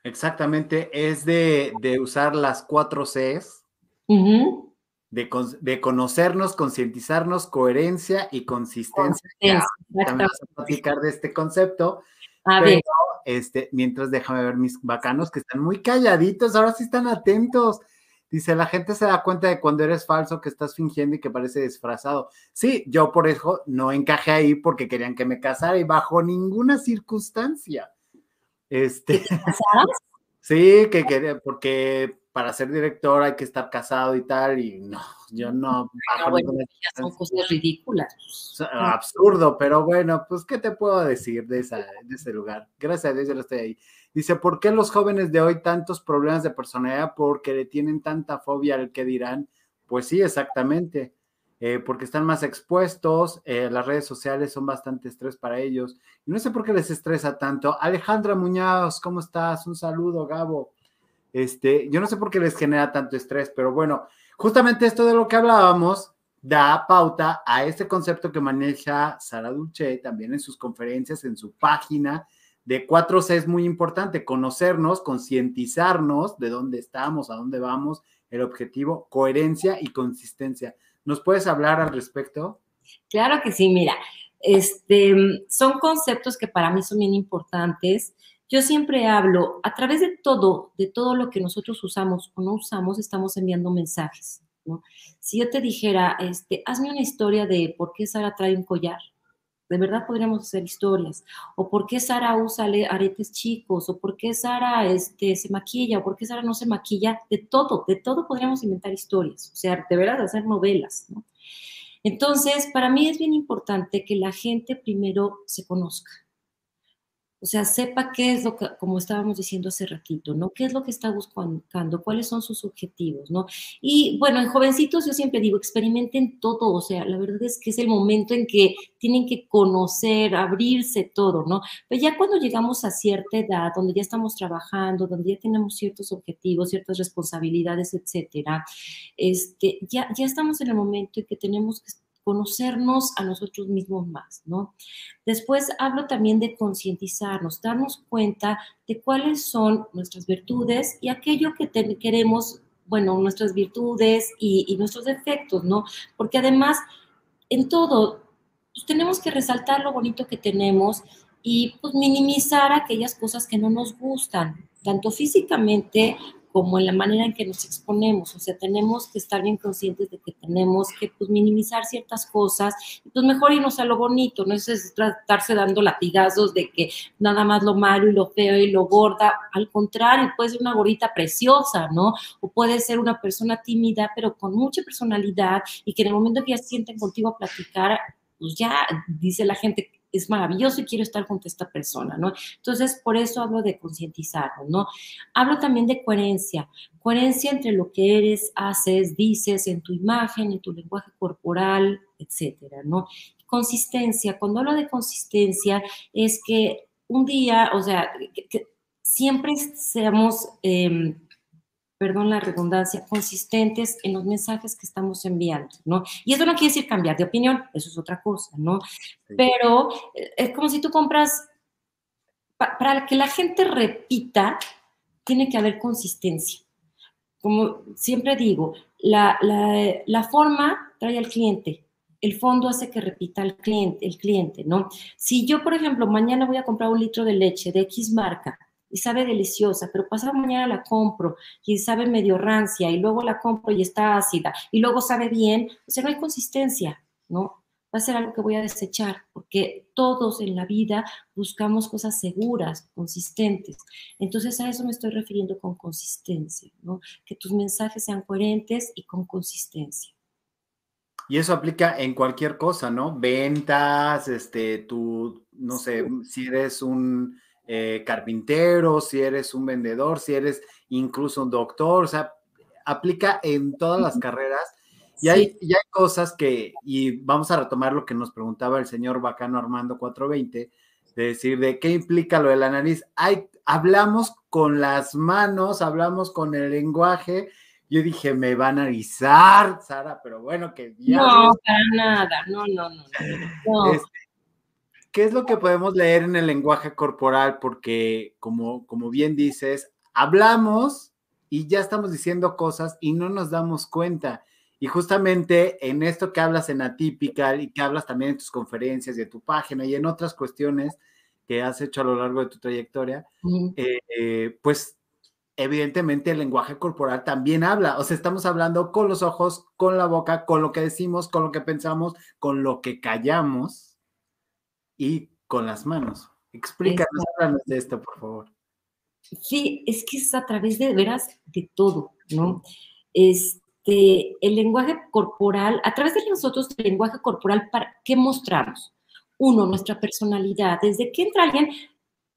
Exactamente, es de, usar las cuatro Cs, de, conocernos, concientizarnos, coherencia y consistencia. También vamos a platicar de este concepto. A ver. Este, mientras déjame ver mis bacanos que están muy calladitos, ahora sí están atentos. Dice, la gente se da cuenta de cuando eres falso, que estás fingiendo y que parece disfrazado. Sí, yo por eso no encajé ahí porque querían que me casara y bajo ninguna circunstancia. Este, sí, que quería, porque para ser director hay que estar casado y tal, y no, yo no. son cosas ridículas. Absurdo, pero bueno, pues, ¿qué te puedo decir de, esa, de ese lugar? Gracias a Dios yo estoy ahí. Dice, ¿por qué los jóvenes de hoy tantos problemas de personalidad? Porque le tienen tanta fobia al que dirán. Pues sí, exactamente. Eh, porque están más expuestos, eh, las redes sociales son bastante estrés para ellos. Y no sé por qué les estresa tanto. Alejandra Muñoz, ¿cómo estás? Un saludo, Gabo. Este, yo no sé por qué les genera tanto estrés, pero bueno, justamente esto de lo que hablábamos da pauta a este concepto que maneja Sara Dulce también en sus conferencias, en su página, de 4C es muy importante, conocernos, concientizarnos de dónde estamos, a dónde vamos, el objetivo, coherencia y consistencia. ¿Nos puedes hablar al respecto? Claro que sí, mira, este, son conceptos que para mí son bien importantes. Yo siempre hablo, a través de todo, de todo lo que nosotros usamos o no usamos, estamos enviando mensajes. Si yo te dijera, este, hazme una historia de por qué Sara trae un collar, de verdad podríamos hacer historias. O por qué Sara usa aretes chicos, o por qué Sara este, se maquilla, o por qué Sara no se maquilla. De todo, de todo podríamos inventar historias. O sea, de verdad hacer novelas. Entonces, para mí es bien importante que la gente primero se conozca. O sea, sepa qué es lo que, como estábamos diciendo hace ratito, ¿no? ¿Qué es lo que está buscando? ¿Cuáles son sus objetivos, ¿no? Y bueno, en jovencitos yo siempre digo, experimenten todo, o sea, la verdad es que es el momento en que tienen que conocer, abrirse todo, ¿no? Pero ya cuando llegamos a cierta edad, donde ya estamos trabajando, donde ya tenemos ciertos objetivos, ciertas responsabilidades, etcétera, este, ya, ya estamos en el momento en que tenemos que conocernos a nosotros mismos más, ¿no? Después hablo también de concientizarnos, darnos cuenta de cuáles son nuestras virtudes y aquello que queremos, bueno, nuestras virtudes y, nuestros defectos, ¿no? Porque además, en todo, pues, tenemos que resaltar lo bonito que tenemos y pues minimizar aquellas cosas que no nos gustan, tanto físicamente como en la manera en que nos exponemos. O sea, tenemos que estar bien conscientes de que tenemos que pues, minimizar ciertas cosas pues mejor irnos a lo bonito, no es tratarse dando latigazos de que nada más lo malo y lo feo y lo gorda. Al contrario, puede ser una gorita preciosa, ¿no? O puede ser una persona tímida, pero con mucha personalidad y que en el momento que ya sienten contigo a platicar, pues ya dice la gente, es maravilloso y quiero estar junto a esta persona, ¿no? Entonces, por eso hablo de concientizarnos, ¿no? Hablo también de coherencia, coherencia entre lo que eres, haces, dices, en tu imagen, en tu lenguaje corporal, etcétera, ¿no? Consistencia, cuando hablo de consistencia, es que un día, o sea, que, siempre seamos... Em, perdón la redundancia, consistentes en los mensajes que estamos enviando, ¿no? Y eso no quiere decir cambiar de opinión, eso es otra cosa, ¿no? Pero eh, es como si tú compras, para que la gente repita, tiene que haber consistencia. Como siempre digo, la, la forma trae al cliente, el fondo hace que repita el cliente, el cliente, ¿no? Si yo, por ejemplo, mañana voy a comprar un litro de leche de X marca y sabe deliciosa, pero pasado mañana la compro y sabe medio rancia y luego la compro y está ácida y luego sabe bien, o sea, no hay consistencia, ¿no? Va a ser algo que voy a desechar, porque todos en la vida buscamos cosas seguras, consistentes. Entonces a eso me estoy refiriendo con consistencia, ¿no? Que tus mensajes sean coherentes y con consistencia. Y eso aplica en cualquier cosa, ¿no? Ventas, este, tú, no sé, si eres un eh, carpintero, si eres un vendedor, si eres incluso un doctor, o sea, aplica en todas las carreras. Y hay, hay cosas que, y vamos a retomar lo que nos preguntaba el señor Bacano Armando 420, de decir de qué implica lo de la nariz. Hay, hablamos con las manos, hablamos con el lenguaje. Yo dije, me van a avisar, Sara, pero bueno, que No, para nada, no, no, no. no. Este, ¿qué es lo que podemos leer en el lenguaje corporal? Porque, como, como bien dices, hablamos y ya estamos diciendo cosas y no nos damos cuenta. Y justamente en esto que hablas en Atypical y que hablas también en tus conferencias y en tu página y en otras cuestiones que has hecho a lo largo de tu trayectoria, eh, eh, pues evidentemente el lenguaje corporal también habla. O sea, estamos hablando con los ojos, con la boca, con lo que decimos, con lo que pensamos, con lo que callamos y con las manos. Explícanos, háblanos de esto, por favor. Sí, es que es a través de, veras, de todo, ¿no? Este, el lenguaje corporal, a través de nosotros, el lenguaje corporal, ¿para qué mostramos? Uno, nuestra personalidad. Desde que entra alguien,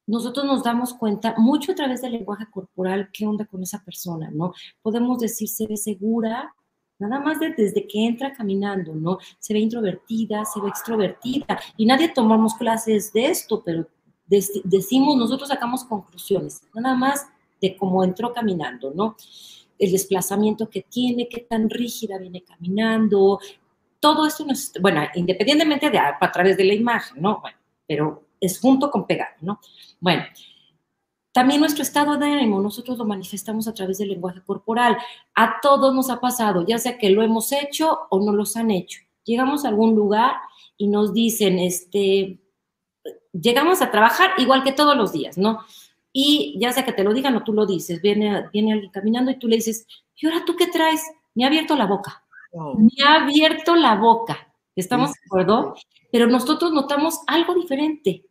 nosotros nos damos cuenta mucho a través del lenguaje corporal qué onda con esa persona, ¿no? Podemos decir, se ve segura, Nada más desde que entra caminando, ¿no? Se ve introvertida, se ve extrovertida. Y nadie tomamos clases de esto, pero decimos, nosotros sacamos conclusiones, nada más de cómo entró caminando, ¿no? El desplazamiento que tiene, qué tan rígida viene caminando. Todo esto, nos, bueno, independientemente de a, través de la imagen, ¿no? Pero es junto con pegado, ¿no? Bueno, también nuestro estado de ánimo, nosotros lo manifestamos a través del lenguaje corporal. A todos nos ha pasado, ya sea que lo hemos hecho o no los han hecho. Llegamos a algún lugar y nos dicen, este, llegamos a trabajar igual que todos los días, ¿no? Y ya sea que te lo digan o tú lo dices, viene, viene alguien caminando y tú le dices, ¿y ahora tú qué traes? Me ha abierto la boca. Me ha abierto la boca. ¿Estamos de acuerdo? Pero nosotros notamos algo diferente.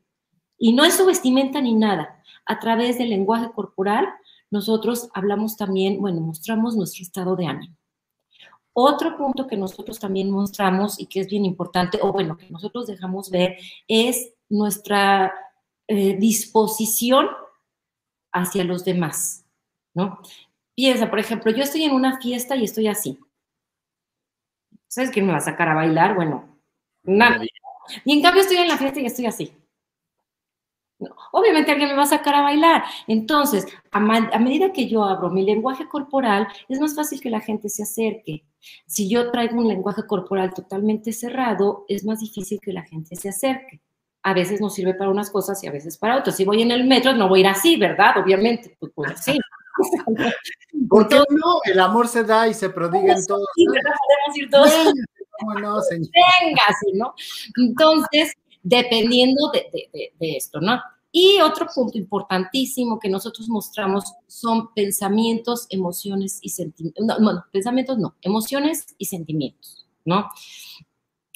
Y no es su vestimenta ni nada a través del lenguaje corporal, nosotros hablamos también, bueno, mostramos nuestro estado de ánimo. Otro punto que nosotros también mostramos y que es bien importante, o bueno, que nosotros dejamos ver, es nuestra eh, disposición hacia los demás, ¿no? Piensa, por ejemplo, yo estoy en una fiesta y estoy así. ¿Sabes quién me va a sacar a bailar? Bueno, nada. Y en cambio estoy en la fiesta y estoy así. Obviamente alguien me va a sacar a bailar. Entonces, a, medida que yo abro mi lenguaje corporal, es más fácil que la gente se acerque. Si yo traigo un lenguaje corporal totalmente cerrado, es más difícil que la gente se acerque. A veces nos sirve para unas cosas y a veces para otras. Si voy en el metro, no voy a ir así, ¿verdad? Obviamente, pues, pues sí. ¿Por qué no? El amor se da y se prodiga en todos. Sí, ¿verdad? Podemos ir todos. ¿Cómo no, señor? Venga, ¿no? Entonces, dependiendo de, esto, ¿no? Y otro punto importantísimo que nosotros mostramos son pensamientos, emociones y sentimientos. No, no, pensamientos no, emociones y sentimientos, ¿no?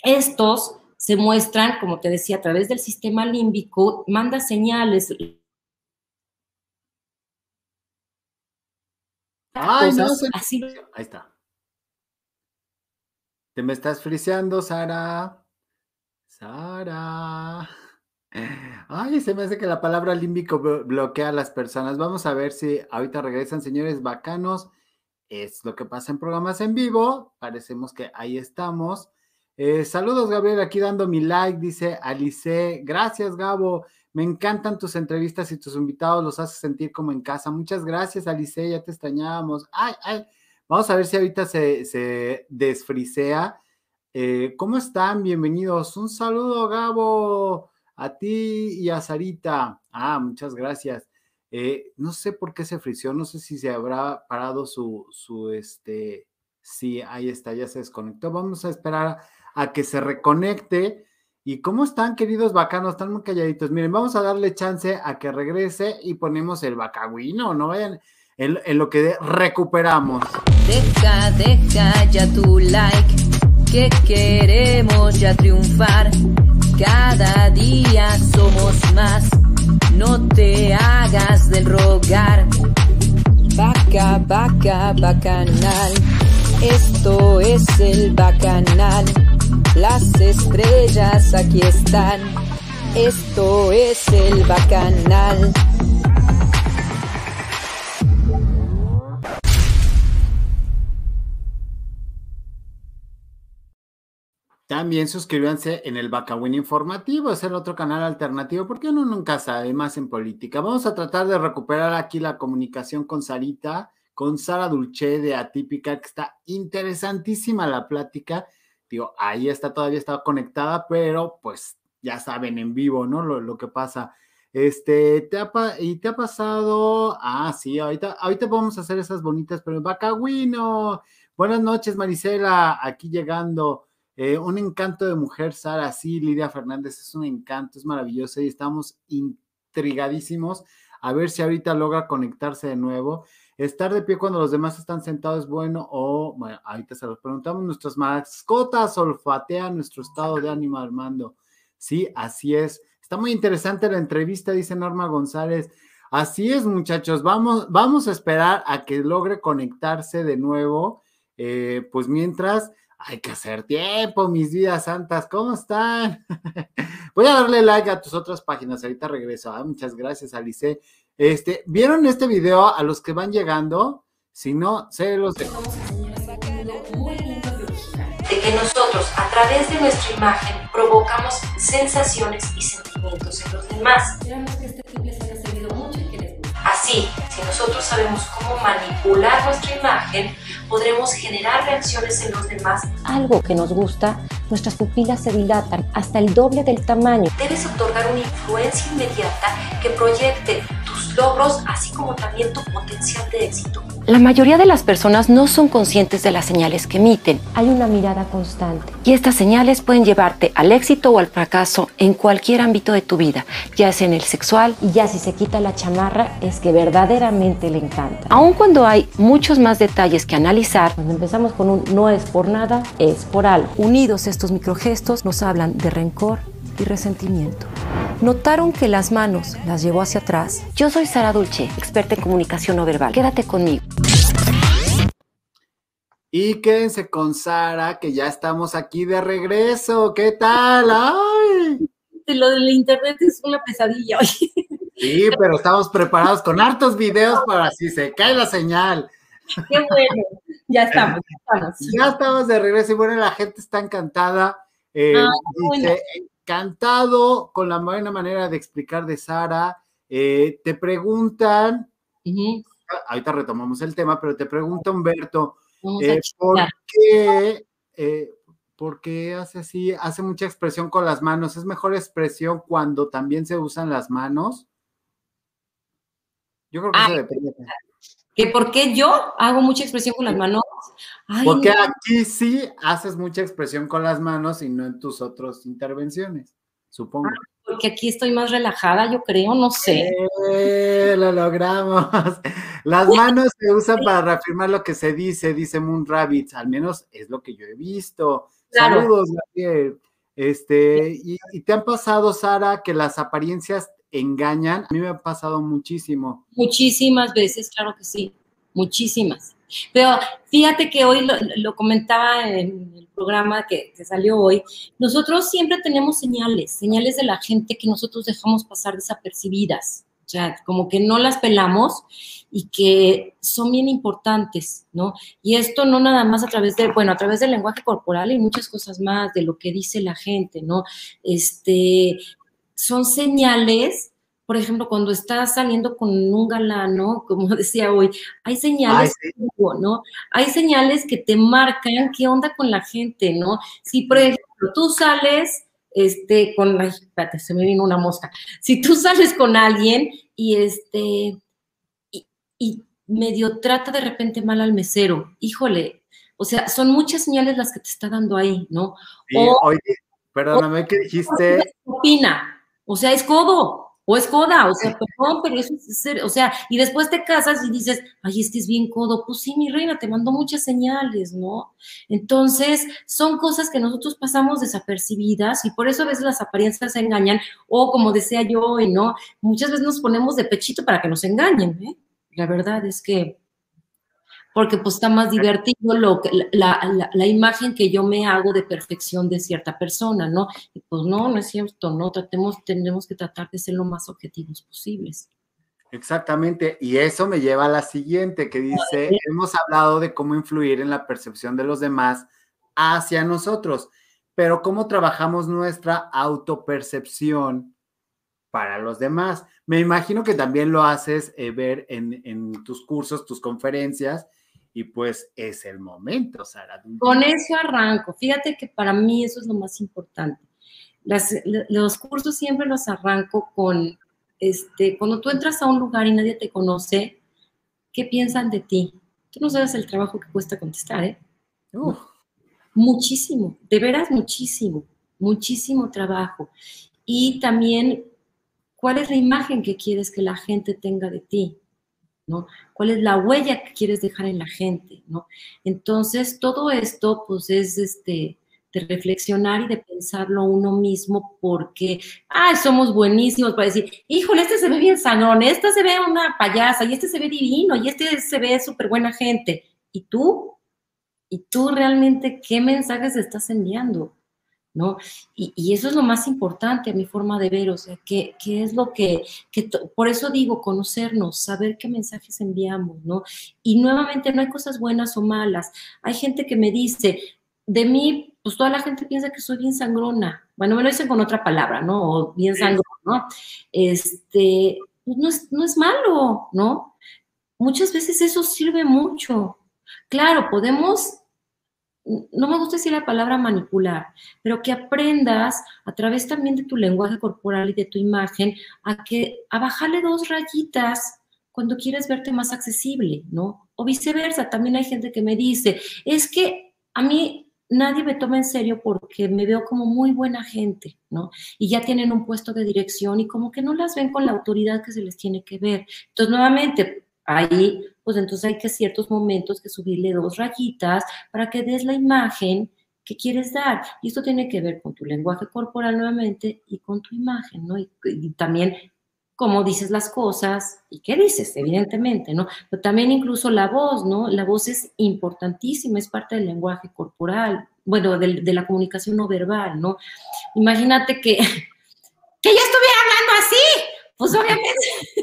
Estos se muestran, como te decía, a través del sistema límbico, manda señales. Ay, no, así. Ahí está. Te me estás friseando, Sara. Sara. Ay, se me hace que la palabra límbico bloquea a las personas. Vamos a ver si ahorita regresan, señores bacanos. Es lo que pasa en programas en vivo. Parecemos que ahí estamos. Eh, saludos, Gabriel, aquí dando mi like, dice Alice. Gracias, Gabo. Me encantan tus entrevistas y tus invitados, los haces sentir como en casa. Muchas gracias, Alice, ya te extrañábamos. Ay, ay. Vamos a ver si ahorita se, se desfrisea. Eh, ¿Cómo están? Bienvenidos. Un saludo, Gabo, a ti y a Sarita. Ah, muchas gracias. Eh, no sé por qué se frició, no sé si se habrá parado su, su, este, sí, ahí está, ya se desconectó. Vamos a esperar a que se reconecte. ¿Y cómo están, queridos bacanos? Están muy calladitos. Miren, vamos a darle chance a que regrese y ponemos el bacagüino, no vayan en, en lo que recuperamos. Deja, deja ya tu like, que queremos ya triunfar. Cada día somos más, no te hagas del rogar. Vaca, vaca, bacanal, esto es el bacanal. Las estrellas aquí están, esto es el bacanal. También suscríbanse en el Bacawin Informativo, es el otro canal alternativo, porque uno nunca sabe más en política. Vamos a tratar de recuperar aquí la comunicación con Sarita, con Sara Dulce de Atípica, que está interesantísima la plática. Digo, ahí está, todavía está conectada, pero pues ya saben en vivo, ¿no? Lo, lo que pasa. Este, te ha, y te ha pasado, ah, sí, ahorita, ahorita vamos a hacer esas bonitas, pero Bacawino, buenas noches, Marisela, aquí llegando. Eh, un encanto de mujer, Sara, sí, Lidia Fernández es un encanto, es maravillosa y estamos intrigadísimos a ver si ahorita logra conectarse de nuevo. Estar de pie cuando los demás están sentados es bueno o, bueno, ahorita se los preguntamos, nuestras mascotas olfatean nuestro estado de ánimo, Armando. Sí, así es. Está muy interesante la entrevista, dice Norma González. Así es, muchachos, vamos, vamos a esperar a que logre conectarse de nuevo. Eh, pues mientras hay que hacer tiempo, mis vidas santas, ¿cómo están? Voy a darle like a tus otras páginas, ahorita regreso. ¿ah? Muchas gracias, Alice. Este, ¿Vieron este video a los que van llegando? Si no, se los dejo. De que nosotros, a través de nuestra imagen, provocamos sensaciones y sentimientos en los demás. Así, si nosotros sabemos cómo manipular nuestra imagen, podremos generar reacciones en los demás. Algo que nos gusta, nuestras pupilas se dilatan hasta el doble del tamaño. Debes otorgar una influencia inmediata que proyecte tus logros, así como también tu potencial de éxito. La mayoría de las personas no son conscientes de las señales que emiten. Hay una mirada constante. Y estas señales pueden llevarte al éxito o al fracaso en cualquier ámbito de tu vida, ya sea en el sexual. Y ya si se quita la chamarra, es que verdaderamente le encanta. Aun cuando hay muchos más detalles que analizar, cuando empezamos con un no es por nada, es por algo. Unidos estos microgestos nos hablan de rencor y resentimiento. Notaron que las manos las llevó hacia atrás. Yo soy Sara Dulce, experta en comunicación no verbal. Quédate conmigo. Y quédense con Sara, que ya estamos aquí de regreso. ¿Qué tal? ¡Ay! Lo del internet es una pesadilla. Sí, pero estamos preparados con hartos videos para si se cae la señal. Qué bueno. Ya estamos, ya estamos. Ya estamos de regreso y bueno, la gente está encantada. Eh, Ah, dice, bueno. Encantado con la buena manera de explicar de Sara. Eh, te preguntan, ahorita retomamos el tema, pero te pregunta Humberto, eh, ¿por qué, eh, por qué hace así? Hace mucha expresión con las manos. ¿Es mejor expresión cuando también se usan las manos? Yo creo que eso Ay, depende. ¿Que ¿Por qué yo hago mucha expresión con las manos? Ay, Porque no. aquí sí haces mucha expresión con las manos y no en tus otras intervenciones, supongo. porque aquí estoy más relajada, yo creo, no sé. Eh, lo logramos. Las manos se usan para reafirmar lo que se dice, dice Moon Rabbit, al menos es lo que yo he visto. Claro. Saludos, Gabriel. Este, y, y te han pasado, Sara, que las apariencias engañan. A mí me ha pasado muchísimo. Muchísimas veces, claro que sí, muchísimas. Pero fíjate que hoy lo, lo comentaba en el programa que, que, salió hoy, nosotros siempre tenemos señales, señales de la gente que nosotros dejamos pasar desapercibidas. O sea, como que no las pelamos y que son bien importantes, ¿no? Y esto no nada más a través de, bueno, a través del lenguaje corporal y muchas cosas más de lo que dice la gente, ¿no? Este, son señales por ejemplo, cuando estás saliendo con un galán, ¿no? Como decía hoy, hay señales, ¿no? Hay señales que te marcan qué onda con la gente, ¿no? Si, por ejemplo, tú sales este, con, ay, espérate, se me vino una mosca. Si tú sales con alguien y este, y, medio trata de repente mal al mesero, híjole, o sea, son muchas señales las que te está dando ahí, ¿no? oye, perdóname que dijiste. Opina, o sea, es codo. O es coda, o sea, perdón, pero eso es ser, o sea, y después te casas y dices, ay, es que es bien codo. Pues sí, mi reina, te mandó muchas señales, ¿no? Entonces, son cosas que nosotros pasamos desapercibidas y por eso a veces las apariencias se engañan, o como decía yo hoy, ¿no? Muchas veces nos ponemos de pechito para que nos engañen, ¿eh? La verdad es que porque pues está más divertido lo que, la, la, imagen que yo me hago de perfección de cierta persona, ¿no? Y pues no, no es cierto, ¿no? Tratemos, tenemos que tratar de ser lo más objetivos posibles. Exactamente, y eso me lleva a la siguiente que dice, hemos hablado de cómo influir en la percepción de los demás hacia nosotros, pero cómo trabajamos nuestra autopercepción para los demás. Me imagino que también lo haces eh, ver en, en, tus cursos, tus conferencias, y pues es el momento, Sara. Con eso arranco. Fíjate que para mí eso es lo más importante. los cursos siempre los arranco con, este, cuando tú entras a un lugar y nadie te conoce, ¿qué piensan de ti? Tú no sabes el trabajo que cuesta contestar, ¿eh? Muchísimo, de veras muchísimo, muchísimo trabajo. Y también, ¿cuál es la imagen que quieres que la gente tenga de ti? ¿No? ¿Cuál es la huella que quieres dejar en la gente, ¿no? Entonces, todo esto, pues, es este, de reflexionar y de pensarlo uno mismo porque, ay, somos buenísimos para decir, híjole, este se ve bien sanón, esta se ve una payasa, y este se ve divino, y este se ve súper buena gente. ¿Y tú? ¿Y tú realmente qué mensajes estás enviando? ¿No? Y, eso es lo más importante a mi forma de ver, o sea, qué, es lo que, por eso digo, conocernos, saber qué mensajes enviamos, ¿no? Y nuevamente no hay cosas buenas o malas. Hay gente que me dice, de mí, pues toda la gente piensa que soy bien sangrona. Bueno, me lo dicen con otra palabra, ¿no? O bien sangrona, ¿no? Este, pues no es, no es malo, ¿no? Muchas veces eso sirve mucho. Claro, podemos no me gusta decir la palabra manipular, pero que aprendas a través también de tu lenguaje corporal y de tu imagen a que a bajarle dos rayitas cuando quieres verte más accesible, ¿no? O viceversa, también hay gente que me dice, es que a mí nadie me toma en serio porque me veo como muy buena gente, ¿no? Y ya tienen un puesto de dirección y como que no las ven con la autoridad que se les tiene que ver. Entonces, nuevamente, ahí pues entonces hay que ciertos momentos que subirle dos rayitas para que des la imagen que quieres dar. Y esto tiene que ver con tu lenguaje corporal nuevamente y con tu imagen, ¿no? Y, también cómo dices las cosas y qué dices, evidentemente, ¿no? Pero también incluso la voz, ¿no? La voz es importantísima, es parte del lenguaje corporal, bueno, de, de la comunicación no verbal, ¿no? Imagínate que, que yo estuviera hablando así, pues obviamente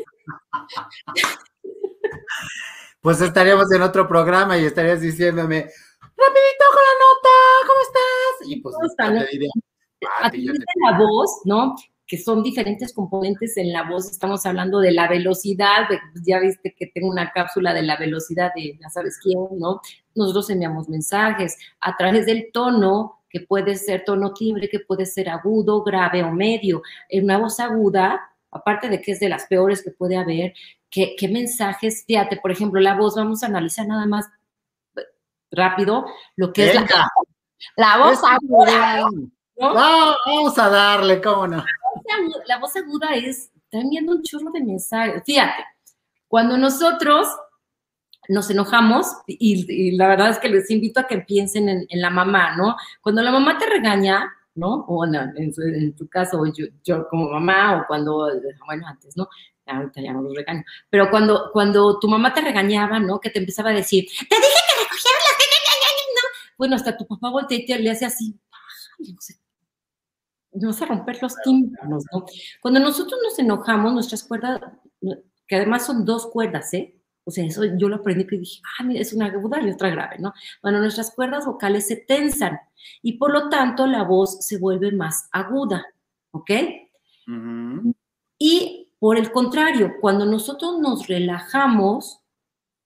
pues estaríamos en otro programa y estarías diciéndome, rapidito con la nota, ¿cómo estás? Y pues a ti la voz, ¿no? Que son diferentes componentes en la voz. Estamos hablando de la velocidad, ya viste que tengo una cápsula de la velocidad de ya sabes quién, ¿no? Nosotros enviamos mensajes a través del tono, que puede ser tono timbre, que puede ser agudo, grave o medio. En una voz aguda, aparte de que es de las peores que puede haber, ¿qué, mensajes? Fíjate, por ejemplo, la voz, vamos a analizar nada más rápido lo que es la, voz aguda. vamos a darle, ¿cómo no? La voz aguda, es, están viendo un churro de mensajes. Fíjate, cuando nosotros nos enojamos, y, la verdad es que les invito a que piensen en, en la mamá, ¿no? Cuando la mamá te regaña, ¿no? O en, tu caso, yo, como mamá, o cuando, bueno, antes, ¿no? Ahorita ya no los regaño. Pero cuando, cuando tu mamá te regañaba, ¿no? Que te empezaba a decir, te dije que recogieras las... ¿no? Bueno, hasta tu papá voltea y te le hace así, no sé, a romper los tímpanos, ¿no? Cuando nosotros nos enojamos, nuestras cuerdas que además son dos cuerdas, ¿eh? O sea, eso yo lo aprendí y dije, ah, mira, es una aguda y otra grave, ¿no? Bueno, nuestras cuerdas vocales se tensan y por lo tanto la voz se vuelve más aguda, ¿ok? Y por el contrario, cuando nosotros nos relajamos,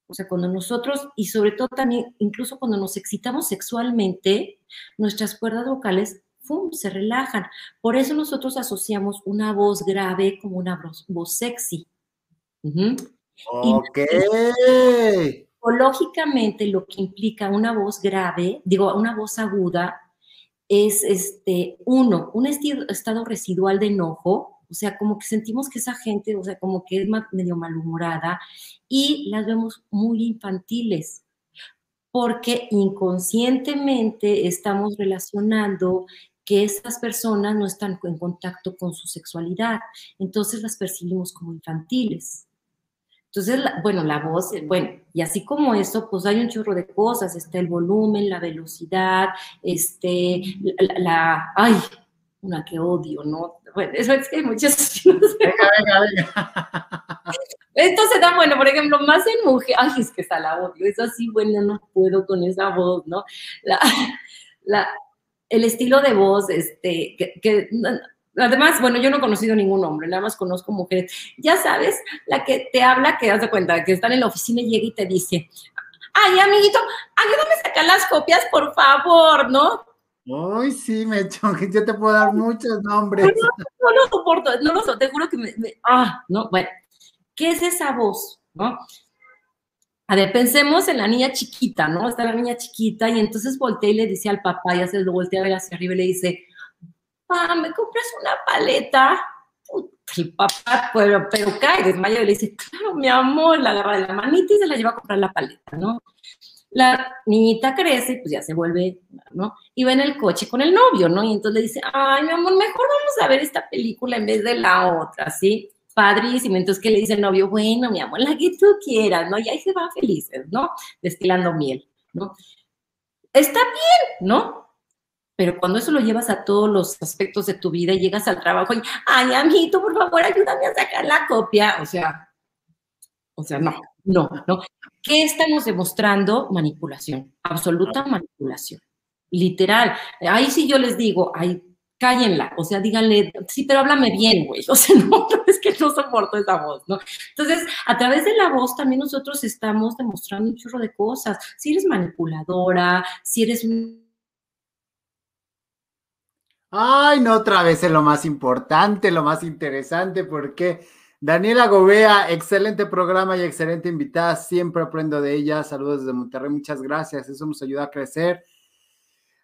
o sea, cuando nosotros, y sobre todo también, incluso cuando nos excitamos sexualmente, nuestras cuerdas vocales ¡fum! se relajan. Por eso nosotros asociamos una voz grave como una voz, sexy. Ok. Psicológicamente, lo que implica una voz grave, digo, una voz aguda, es este, uno, un estado residual de enojo, o sea, como que sentimos que esa gente, o sea, como que es medio malhumorada y las vemos muy infantiles, porque inconscientemente estamos relacionando que esas personas no están en contacto con su sexualidad, entonces las percibimos como infantiles. Entonces, bueno, la voz, eh, bueno, y así como eso, pues hay un chorro de cosas, está el volumen, la velocidad, este, la, la ay, una que odio, ¿no? Bueno, eso es que hay muchas. venga, venga, venga. Esto se da, bueno, por ejemplo, más en mujer, ay, es que está la odio, es así, bueno, no puedo con esa voz, ¿no? La, la, el estilo de voz, este, que, Además, bueno, yo no he conocido ningún hombre, nada más conozco mujeres. Ya sabes, la que te habla, que das de cuenta, que están en la oficina y llega y te dice, ay, amiguito, ayúdame a sacar las copias, por favor, ¿no? Uy, sí, me que yo te puedo dar muchos nombres. No, lo soporto, no lo soporto, te juro que me, ah, no, bueno, ¿qué es esa voz, no? A ver, pensemos en la niña chiquita, ¿no? Está la niña chiquita y entonces voltea y le dice al papá, ya se lo voltea a ver hacia arriba y le dice, papá, ¿me compras una paleta? el papá, pero, pero cae desmayado y le dice, claro, mi amor, la agarra de la manita y se la lleva a comprar la paleta, ¿no? La niñita crece, pues ya se vuelve, ¿no? Va en el coche con el novio, ¿no? Y entonces le dice, ay, mi amor, mejor vamos a ver esta película en vez de la otra, ¿sí? Padrísimo. Entonces, ¿qué le dice el novio? Bueno, mi amor, la que tú quieras, ¿no? Y ahí se van felices, ¿no? Destilando miel, ¿no? Está bien, ¿no? Pero cuando eso lo llevas a todos los aspectos de tu vida y llegas al trabajo y, ay, amiguito, por favor, ayúdame a sacar la copia, o sea, o sea, no, no, no. ¿Qué estamos demostrando? Manipulación, absoluta manipulación. Literal. Ahí sí yo les digo, ay, cállenla, o sea, díganle, sí, pero háblame bien, güey. O sea, no, es que no soporto esa voz, ¿no? Entonces, a través de la voz también nosotros estamos demostrando un chorro de cosas. Si eres manipuladora, si eres... Ay, no, otra vez es lo más importante, lo más interesante, porque Daniela Gobea, excelente programa y excelente invitada. Siempre aprendo de ella. Saludos desde Monterrey. Muchas gracias. Eso nos ayuda a crecer.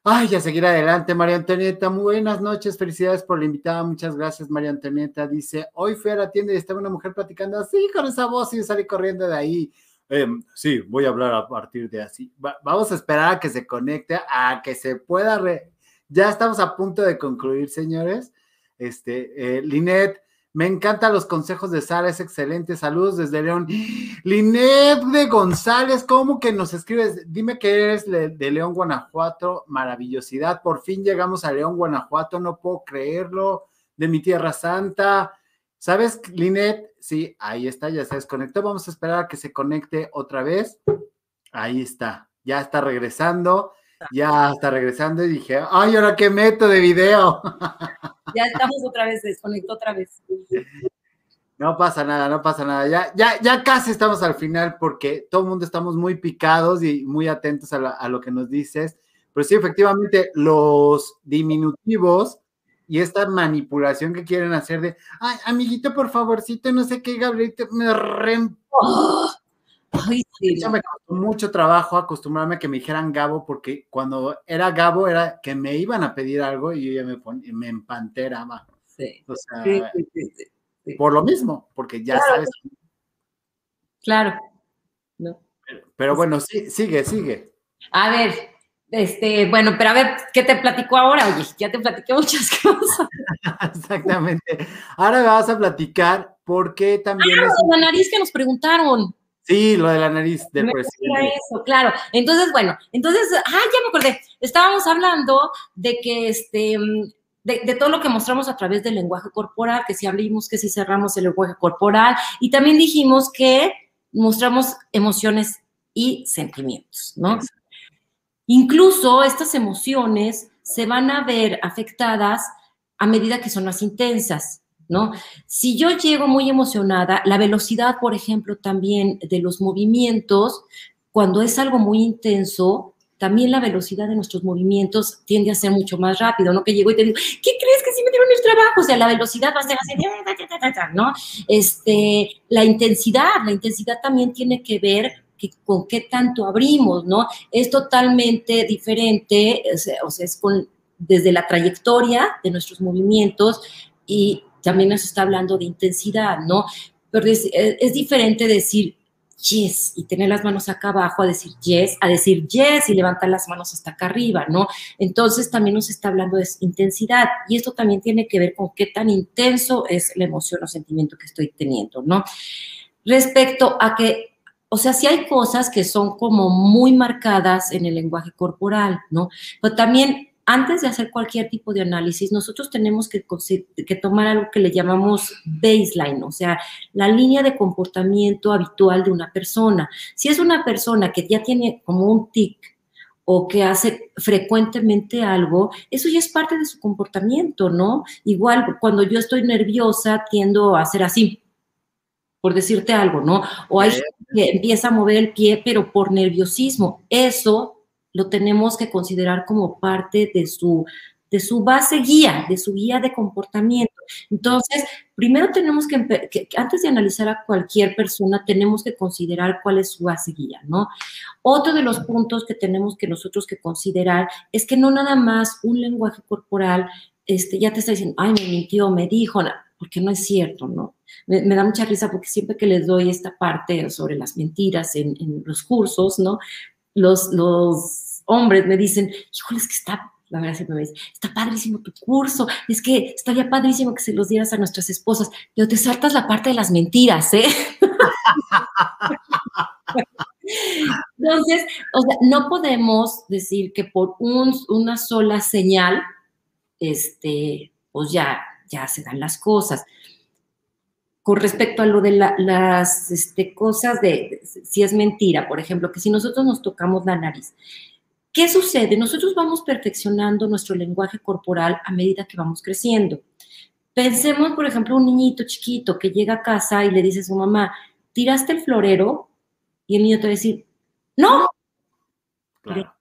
Ay, a seguir adelante, María Antonieta. Muy buenas noches. Felicidades por la invitada. Muchas gracias, María Antonieta. Dice, hoy fui a la tienda y estaba una mujer platicando así con esa voz y salí corriendo de ahí. Em, sí, voy a hablar a partir de así. vamos a esperar a que se conecte, a que se pueda... Ya estamos a punto de concluir, señores. Este, eh, Linet, me encantan los consejos de Sara, es excelente. Saludos desde León. Linet de González, ¿cómo que nos escribes? Dime que eres de León, Guanajuato. Maravillosidad. Por fin llegamos a León, Guanajuato. No puedo creerlo. De mi tierra santa. ¿Sabes, Linet? Sí, ahí está, ya se desconectó. Vamos a esperar a que se conecte otra vez. Ahí está, ya está regresando. Ya está regresando y dije, ay, ahora qué meto de video. Ya estamos otra vez, desconectó otra vez. No pasa nada, no pasa nada. Ya, ya, ya casi estamos al final porque todo el mundo estamos muy picados y muy atentos a, lo que nos dices. Pero sí, efectivamente, los diminutivos y esta manipulación que quieren hacer de, ay, amiguito, por favorcito, no sé qué, Gabrielito, me re... Ay, me costó mucho trabajo acostumbrarme a que me dijeran Gabo, porque cuando era Gabo era que me iban a pedir algo y yo ya me, me empanteraba. Sí. O sea, por lo mismo, porque ya sabes. Claro. Pero, bueno, sí, sigue, sigue. A ver, este, bueno, pero a ver, ¿qué te platico ahora? Oye, ya te platiqué muchas cosas. Exactamente. Ahora me vas a platicar por qué también. Ah, la nariz que nos preguntaron. Sí, lo de la nariz del presidente. Eso, claro. Entonces, bueno, entonces, ah, ya me acordé. Estábamos hablando de que este, de, todo lo que mostramos a través del lenguaje corporal, que si abrimos, que si cerramos el lenguaje corporal, y también dijimos que mostramos emociones y sentimientos, ¿no? Incluso estas emociones se van a ver afectadas a medida que son más intensas, ¿no? Si yo llego muy emocionada, la velocidad, por ejemplo, también de los movimientos, cuando es algo muy intenso, también la velocidad de nuestros movimientos tiende a ser mucho más rápido, ¿no? Que llego y te digo, ¿qué crees que si me dieron el trabajo? O sea, la velocidad va a ser así, ¿no? Este, la intensidad, la intensidad también tiene que ver con qué tanto abrimos, ¿no? Es totalmente diferente, o sea es con, desde la trayectoria de nuestros movimientos y también nos está hablando de intensidad, ¿no? Pero es, es diferente decir, yes y tener las manos acá abajo a decir yes, a decir yes y levantar las manos hasta acá arriba, ¿no? Entonces también nos está hablando de intensidad y esto también tiene que ver con qué tan intenso es la emoción o sentimiento que estoy teniendo, ¿no? Respecto a que, o sea, si hay cosas que son como muy marcadas en el lenguaje corporal, ¿no? Pero también antes de hacer cualquier tipo de análisis, nosotros tenemos que, tomar algo que le llamamos baseline, o sea, la línea de comportamiento habitual de una persona. Si es una persona que ya tiene como un tic o que hace frecuentemente algo, eso ya es parte de su comportamiento, ¿no? Igual cuando yo estoy nerviosa tiendo a hacer así, por decirte algo, ¿no? O hay que empieza a mover el pie, pero por nerviosismo. Eso lo tenemos que considerar como parte de su, de su base guía, de su guía de comportamiento. Entonces, primero tenemos que, que, antes de analizar a cualquier persona, tenemos que considerar cuál es su base guía, ¿no? Otro de los puntos que tenemos que nosotros que considerar es que no nada más un lenguaje corporal este, ya te está diciendo, ay, me mintió, me dijo, porque no es cierto, ¿no? Me, da mucha risa porque siempre que les doy esta parte sobre las mentiras en, en los cursos, ¿no? Los, los hombres me dicen, híjole, es que está, la verdad siempre me dicen, está padrísimo tu curso, es que estaría padrísimo que se los dieras a nuestras esposas, pero te saltas la parte de las mentiras, ¿eh? Entonces, o sea, no podemos decir que por una sola señal, este, pues ya, ya se dan las cosas. Con respecto a lo de las este, cosas de si es mentira, por ejemplo, que si nosotros nos tocamos la nariz ¿Qué sucede? Nosotros vamos perfeccionando nuestro lenguaje corporal a medida que vamos creciendo. Pensemos, por ejemplo, un niñito chiquito que llega a casa y le dice a su mamá, ¿tiraste el florero? Y el niño te va a decir, no.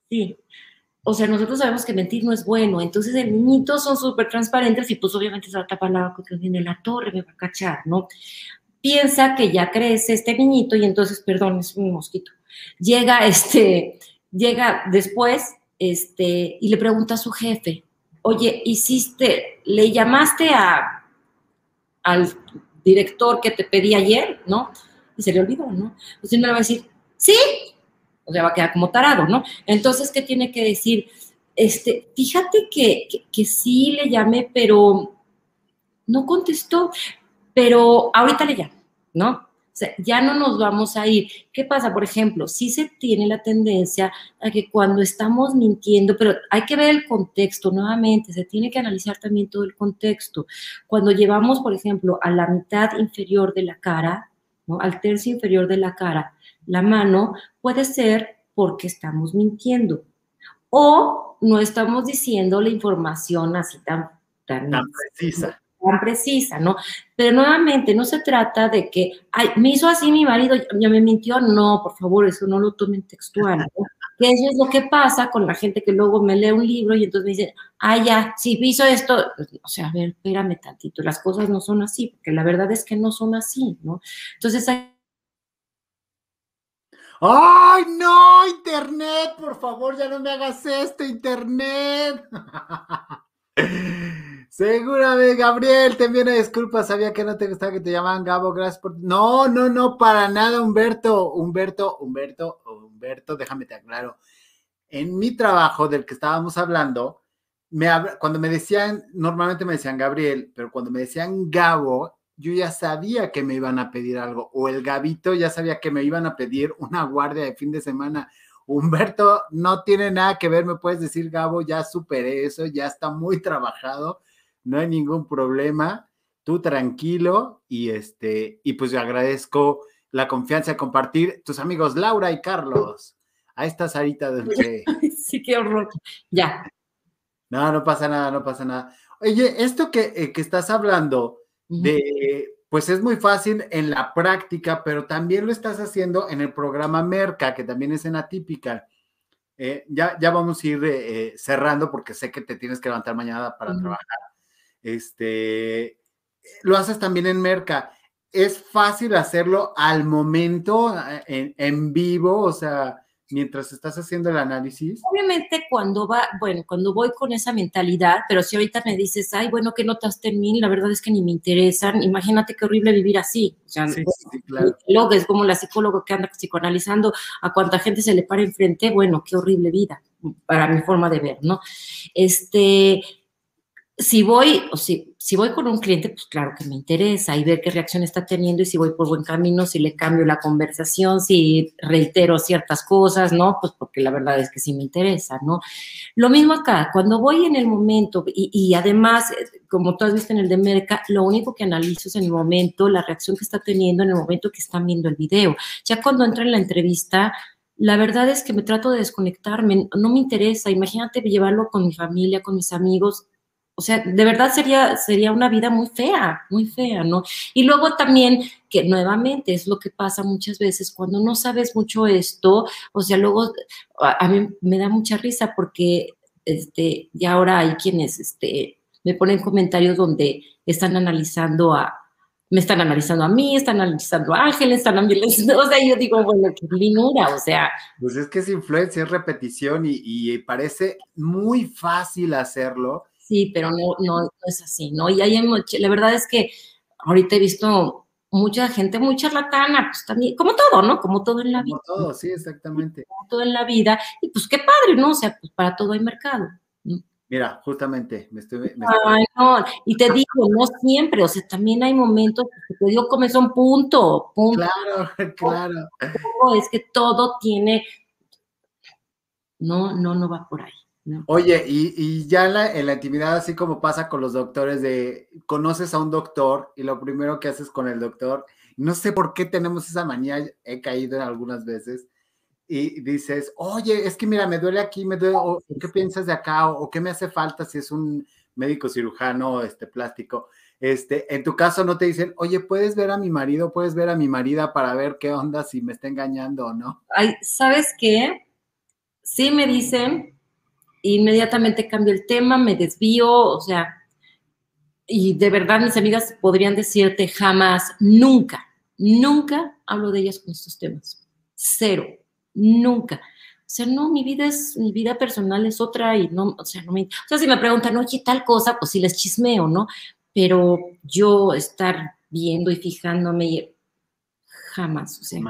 Sí. O sea, nosotros sabemos que mentir no es bueno. Entonces, el niñito son súper transparentes y pues obviamente se va a tapar la que viene la torre, me va a cachar, ¿no? Piensa que ya crece este niñito y entonces, perdón, es un mosquito. Llega este llega después este, y le pregunta a su jefe, oye, hiciste, le llamaste a, al director que te pedí ayer, ¿no? Y se le olvidó, ¿no? Pues él me va a decir, sí, o sea, va a quedar como tarado, ¿no? Entonces, ¿qué tiene que decir? Este, fíjate que, que, que sí le llamé, pero no contestó, pero ahorita le llamo, ¿no? O sea, ya no nos vamos a ir. ¿Qué pasa? Por ejemplo, sí se tiene la tendencia a que cuando estamos mintiendo, pero hay que ver el contexto nuevamente, se tiene que analizar también todo el contexto. Cuando llevamos, por ejemplo, a la mitad inferior de la cara, al tercio inferior de la cara, la mano, puede ser porque estamos mintiendo o no estamos diciendo la información así tan, tan, precisa tan precisa, ¿no? Pero nuevamente, no se trata de que, ay, me hizo así mi marido, ya me mintió, no, por favor, eso no lo tomen textual, ¿no? Que eso es lo que pasa con la gente que luego me lee un libro y entonces me dice, ay, ya, si hizo esto, o sea, a ver, espérame tantito, las cosas no son así, porque la verdad es que no son así, ¿no? Entonces hay ¡Ay, no! Internet, por favor, ya no me hagas esto, Internet. Seguramente, Gabriel, te envío una disculpa, sabía que no te gustaba que te llamaban Gabo, gracias por... No, no, no, para nada, Humberto, Humberto, Humberto, Humberto, déjame te aclaro. En mi trabajo del que estábamos hablando, me, cuando me decían, normalmente me decían Gabriel, pero cuando me decían Gabo, yo ya sabía que me iban a pedir algo, o el Gabito ya sabía que me iban a pedir una guardia de fin de semana. Humberto, no tiene nada que ver, me puedes decir, Gabo, ya superé eso, ya está muy trabajado no hay ningún problema. Tú tranquilo y este, y pues yo agradezco la confianza de compartir tus amigos Laura y Carlos. A esta Sarita de Sí, qué horror. Ya. No, no pasa nada, no pasa nada. Oye, esto que, eh, que estás hablando de, pues es muy fácil en la práctica, pero también lo estás haciendo en el programa Merca, que también es en Atípica. Eh, ya, ya vamos a ir eh, cerrando porque sé que te tienes que levantar mañana para trabajar. Este, lo haces también en Merca. Es fácil hacerlo al momento, en, en vivo, o sea, mientras estás haciendo el análisis? Obviamente cuando va, bueno, cuando voy con esa mentalidad, pero si ahorita me dices, ay, bueno, ¿qué notas en mí? La verdad es que ni me interesan. Imagínate qué horrible vivir así. O sea, sí, sí, claro. es como la psicóloga que anda psicoanalizando a cuánta gente se le para enfrente. Bueno, qué horrible vida, para mi forma de ver, ¿no? Este, si voy, o si, si voy con un cliente, pues claro que me interesa y ver qué reacción está teniendo y si voy por buen camino, si le cambio la conversación, si reitero ciertas cosas, ¿no? Pues porque la verdad es que sí me interesa, ¿no? Lo mismo acá, cuando voy en el momento y, y además, como tú has visto en el de Merca, lo único que analizo es en el momento, la reacción que está teniendo en el momento que están viendo el video. Ya cuando entra en la entrevista, la verdad es que me trato de desconectarme, no me interesa, imagínate llevarlo con mi familia, con mis amigos, o sea, de verdad sería, sería una vida muy fea, muy fea, ¿no? Y luego también, que nuevamente es lo que pasa muchas veces cuando no sabes mucho esto, o sea, luego a, mí me da mucha risa porque este, ya ahora hay quienes este, me ponen comentarios donde están analizando a, me están analizando a mí, están analizando a Ángel, están analizando, o sea, yo digo, bueno, qué linura, o sea. Pues es que es influencia, es repetición y, y parece muy fácil hacerlo Sí, pero no, no, es así, ¿no? Y hay la verdad es que ahorita he visto mucha gente muy charlatana, pues también, como todo, ¿no? Como todo en la vida. Como todo, sí, exactamente. Como todo en la vida, y pues qué padre, ¿no? O sea, pues para todo hay mercado. Mira, justamente, me estoy... Ay, no, y te digo, no siempre, o sea, también hay momentos que te digo, comes un punto, punto. Claro, claro. Es que todo tiene... No, no, no va por ahí. Oye, y, ya en la, intimidad, así como pasa con los doctores, de conoces a un doctor y lo primero que haces con el doctor, no sé por qué tenemos esa manía, he caído en algunas veces, y dices, oye, es que mira, me duele aquí, me duele, o, ¿qué piensas de acá? O, qué me hace falta si es un médico cirujano, este plástico. Este, en tu caso no te dicen, oye, ¿puedes ver a mi marido? ¿Puedes ver a mi marida para ver qué onda, si me está engañando o no? Ay, ¿sabes qué? Sí me dicen, inmediatamente cambio el tema, me desvío, o sea, y de verdad mis amigas podrían decirte jamás, nunca, nunca hablo de ellas con estos temas. Cero, nunca. O sea, no, mi vida es, mi vida personal es otra y no, o sea, no me, o sea, si me preguntan, oye, tal cosa, pues sí les chismeo, ¿no? Pero yo estar viendo y fijándome, jamás, o sea,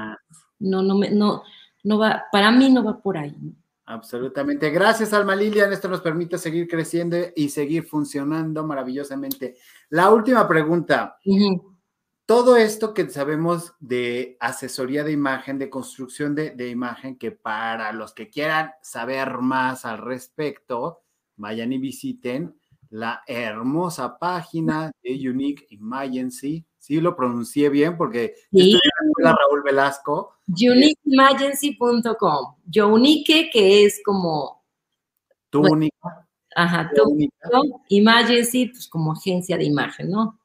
no, no me, no, no va, para mí no va por ahí, ¿no? Absolutamente. Gracias, Alma Lilian. Esto nos permite seguir creciendo y seguir funcionando maravillosamente. La última pregunta. Todo esto que sabemos de asesoría de imagen, de construcción de, de, imagen, que para los que quieran saber más al respecto, vayan y visiten la hermosa página de Unique Imagency. Sí, lo pronuncié bien porque sí. estoy en la Raúl Velasco. Uniqueimagency.com. Unique, que es como. Tu única. Ajá, tu única. Imagency, pues como agencia de imagen, ¿no?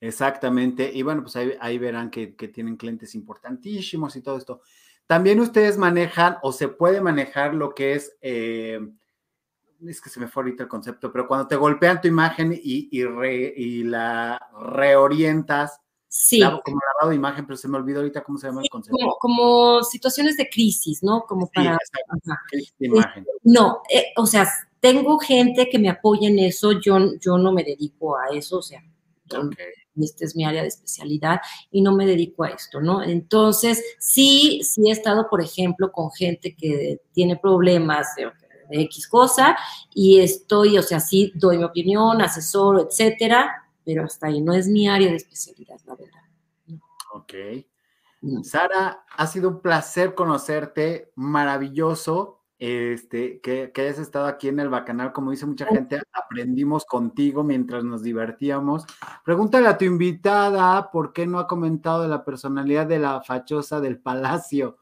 Exactamente. Y bueno, pues ahí, ahí verán que, que, tienen clientes importantísimos y todo esto. También ustedes manejan o se puede manejar lo que es. Eh, es que se me fue ahorita el concepto, pero cuando te golpean tu imagen y, y, re, y la reorientas, sí. la, como lavado de imagen, pero se me olvidó ahorita cómo se llama sí, el concepto. Como, como, situaciones de crisis, ¿no? Como para... Sí, crisis de imagen. No, eh, o sea, tengo gente que me apoya en eso, yo, yo no me dedico a eso, o sea, okay. esta es mi área de especialidad y no me dedico a esto, ¿no? Entonces, sí, sí he estado, por ejemplo, con gente que tiene problemas de, de X cosa y estoy, o sea, sí doy mi opinión, asesoro, etcétera, pero hasta ahí no es mi área de especialidad, la verdad. No. Ok. No. Sara, ha sido un placer conocerte, maravilloso. este, que, que, hayas estado aquí en el Bacanal, como dice mucha gente, aprendimos contigo mientras nos divertíamos. Pregúntale a tu invitada por qué no ha comentado de la personalidad de la fachosa del palacio.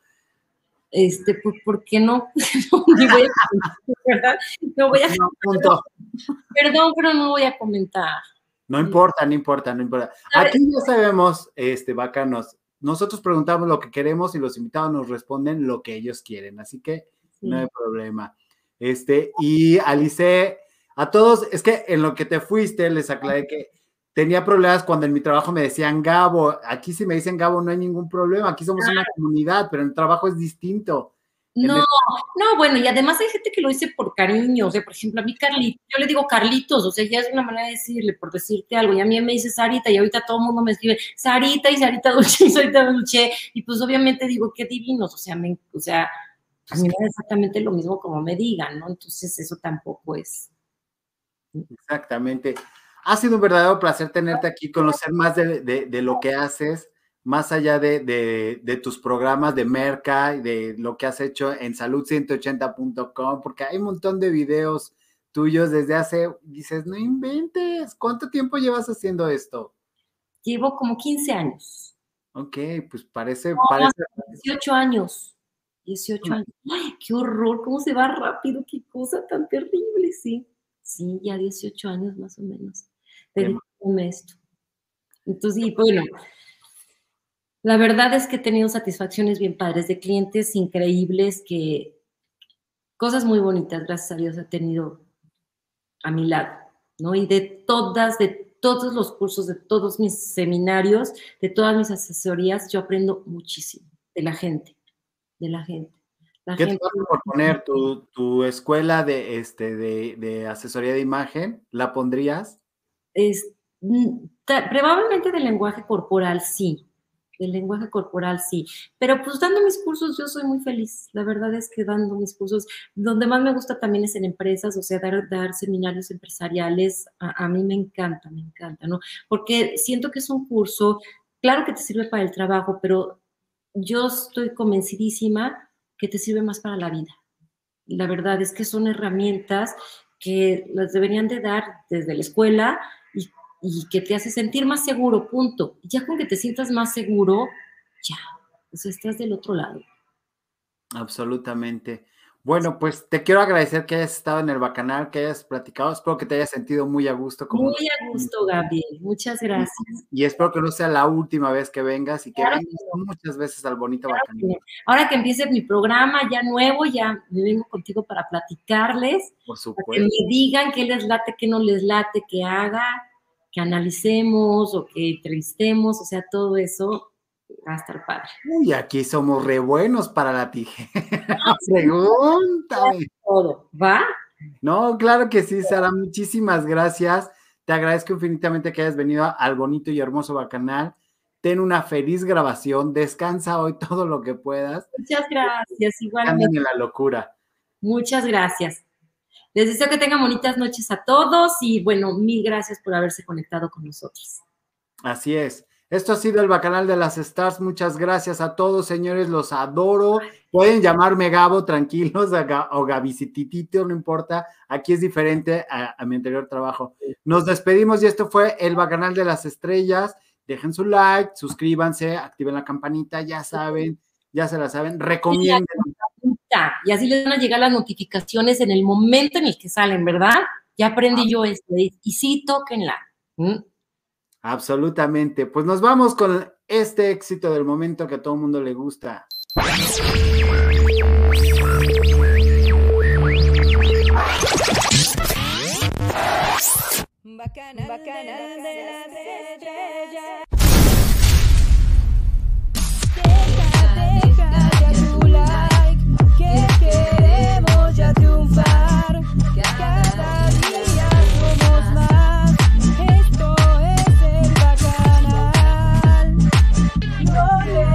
Este, pues, ¿por qué no? no, voy a, no voy a Perdón, pero no voy a comentar. No importa, no importa, no importa. Aquí ya sabemos, este, bacanos, nosotros preguntamos lo que queremos y los invitados nos responden lo que ellos quieren, así que no hay problema. Este, y Alice, a todos, es que en lo que te fuiste les aclaré que tenía problemas cuando en mi trabajo me decían Gabo, aquí si me dicen Gabo no hay ningún problema, aquí somos una comunidad, pero en el trabajo es distinto. No, no, bueno, y además hay gente que lo dice por cariño, o sea, por ejemplo, a mí Carlitos, yo le digo Carlitos, o sea, ya es una manera de decirle, por decirte algo, y a mí me dice Sarita, y ahorita todo el mundo me escribe Sarita y Sarita Dulce y Sarita Dulce, y pues obviamente digo, qué divinos, o sea, me, o sea, a mí me da exactamente lo mismo como me digan, ¿no? Entonces eso tampoco es. Exactamente. Ha sido un verdadero placer tenerte aquí, conocer más de, de lo que haces más allá de, tus programas de Merca y de lo que has hecho en salud180.com, porque hay un montón de videos tuyos desde hace, dices, no inventes, ¿cuánto tiempo llevas haciendo esto? Llevo como 15 años. Ok, pues parece... parece... 18 años. 18 años. ¡Ay, qué horror! ¿Cómo se va rápido? ¡Qué cosa tan terrible! Sí, sí, ya 18 años más o menos. Pero esto. Entonces, y bueno, la verdad es que he tenido satisfacciones bien padres de clientes increíbles que cosas muy bonitas, gracias a Dios, he tenido a mi lado, ¿no? Y de todas, de todos los cursos, de todos mis seminarios, de todas mis asesorías, yo aprendo muchísimo de la gente, de la gente. ¿Qué te vas a proponer? ¿Tu, escuela de, este, de, asesoría de imagen? ¿La pondrías? Es, mm, probablemente de lenguaje corporal, sí el lenguaje corporal sí, pero pues dando mis cursos yo soy muy feliz, la verdad es que dando mis cursos, donde más me gusta también es en empresas, o sea, dar, dar seminarios empresariales, a, mí me encanta, me encanta, ¿no? Porque siento que es un curso, claro que te sirve para el trabajo, pero yo estoy convencidísima que te sirve más para la vida. La verdad es que son herramientas que las deberían de dar desde la escuela y que te hace sentir más seguro, punto. ya con que te sientas más seguro, ya, pues estás del otro lado. Absolutamente. Bueno, pues te quiero agradecer que hayas estado en el Bacanal, que hayas platicado. Espero que te hayas sentido muy a gusto. Como muy a gusto, Gabriel. Muchas gracias. Y espero que no sea la última vez que vengas y que vengas muchas veces al bonito Bacanal. Ahora que empiece mi programa ya nuevo, ya me vengo contigo para platicarles. Por supuesto. que me digan qué les late, qué no les late, qué haga que analicemos o que entrevistemos, o sea, todo eso va a estar padre. Uy, aquí somos re buenos para la tijera. Pregúntame. Todo, ¿va? No, claro que sí, Sara, muchísimas gracias. Te agradezco infinitamente que hayas venido al bonito y hermoso Bacanal. Ten una feliz grabación, descansa hoy todo lo que puedas. Muchas gracias, igualmente. en la locura. Muchas gracias. Les deseo que tengan bonitas noches a todos y bueno, mil gracias por haberse conectado con nosotros. Así es. Esto ha sido el Bacanal de las Stars. Muchas gracias a todos, señores. Los adoro. Pueden llamarme Gabo, tranquilos, o Gabicititito, no importa. Aquí es diferente a, a, mi anterior trabajo. Nos despedimos y esto fue el Bacanal de las Estrellas. Dejen su like, suscríbanse, activen la campanita, ya saben, ya se la saben. Recomienden y así les van a llegar las notificaciones en el momento en el que salen, ¿verdad? Ya aprendí yo esto, y sí, tóquenla. Absolutamente. Pues nos vamos con este éxito del momento que a todo el mundo le gusta. Bacana, bacana.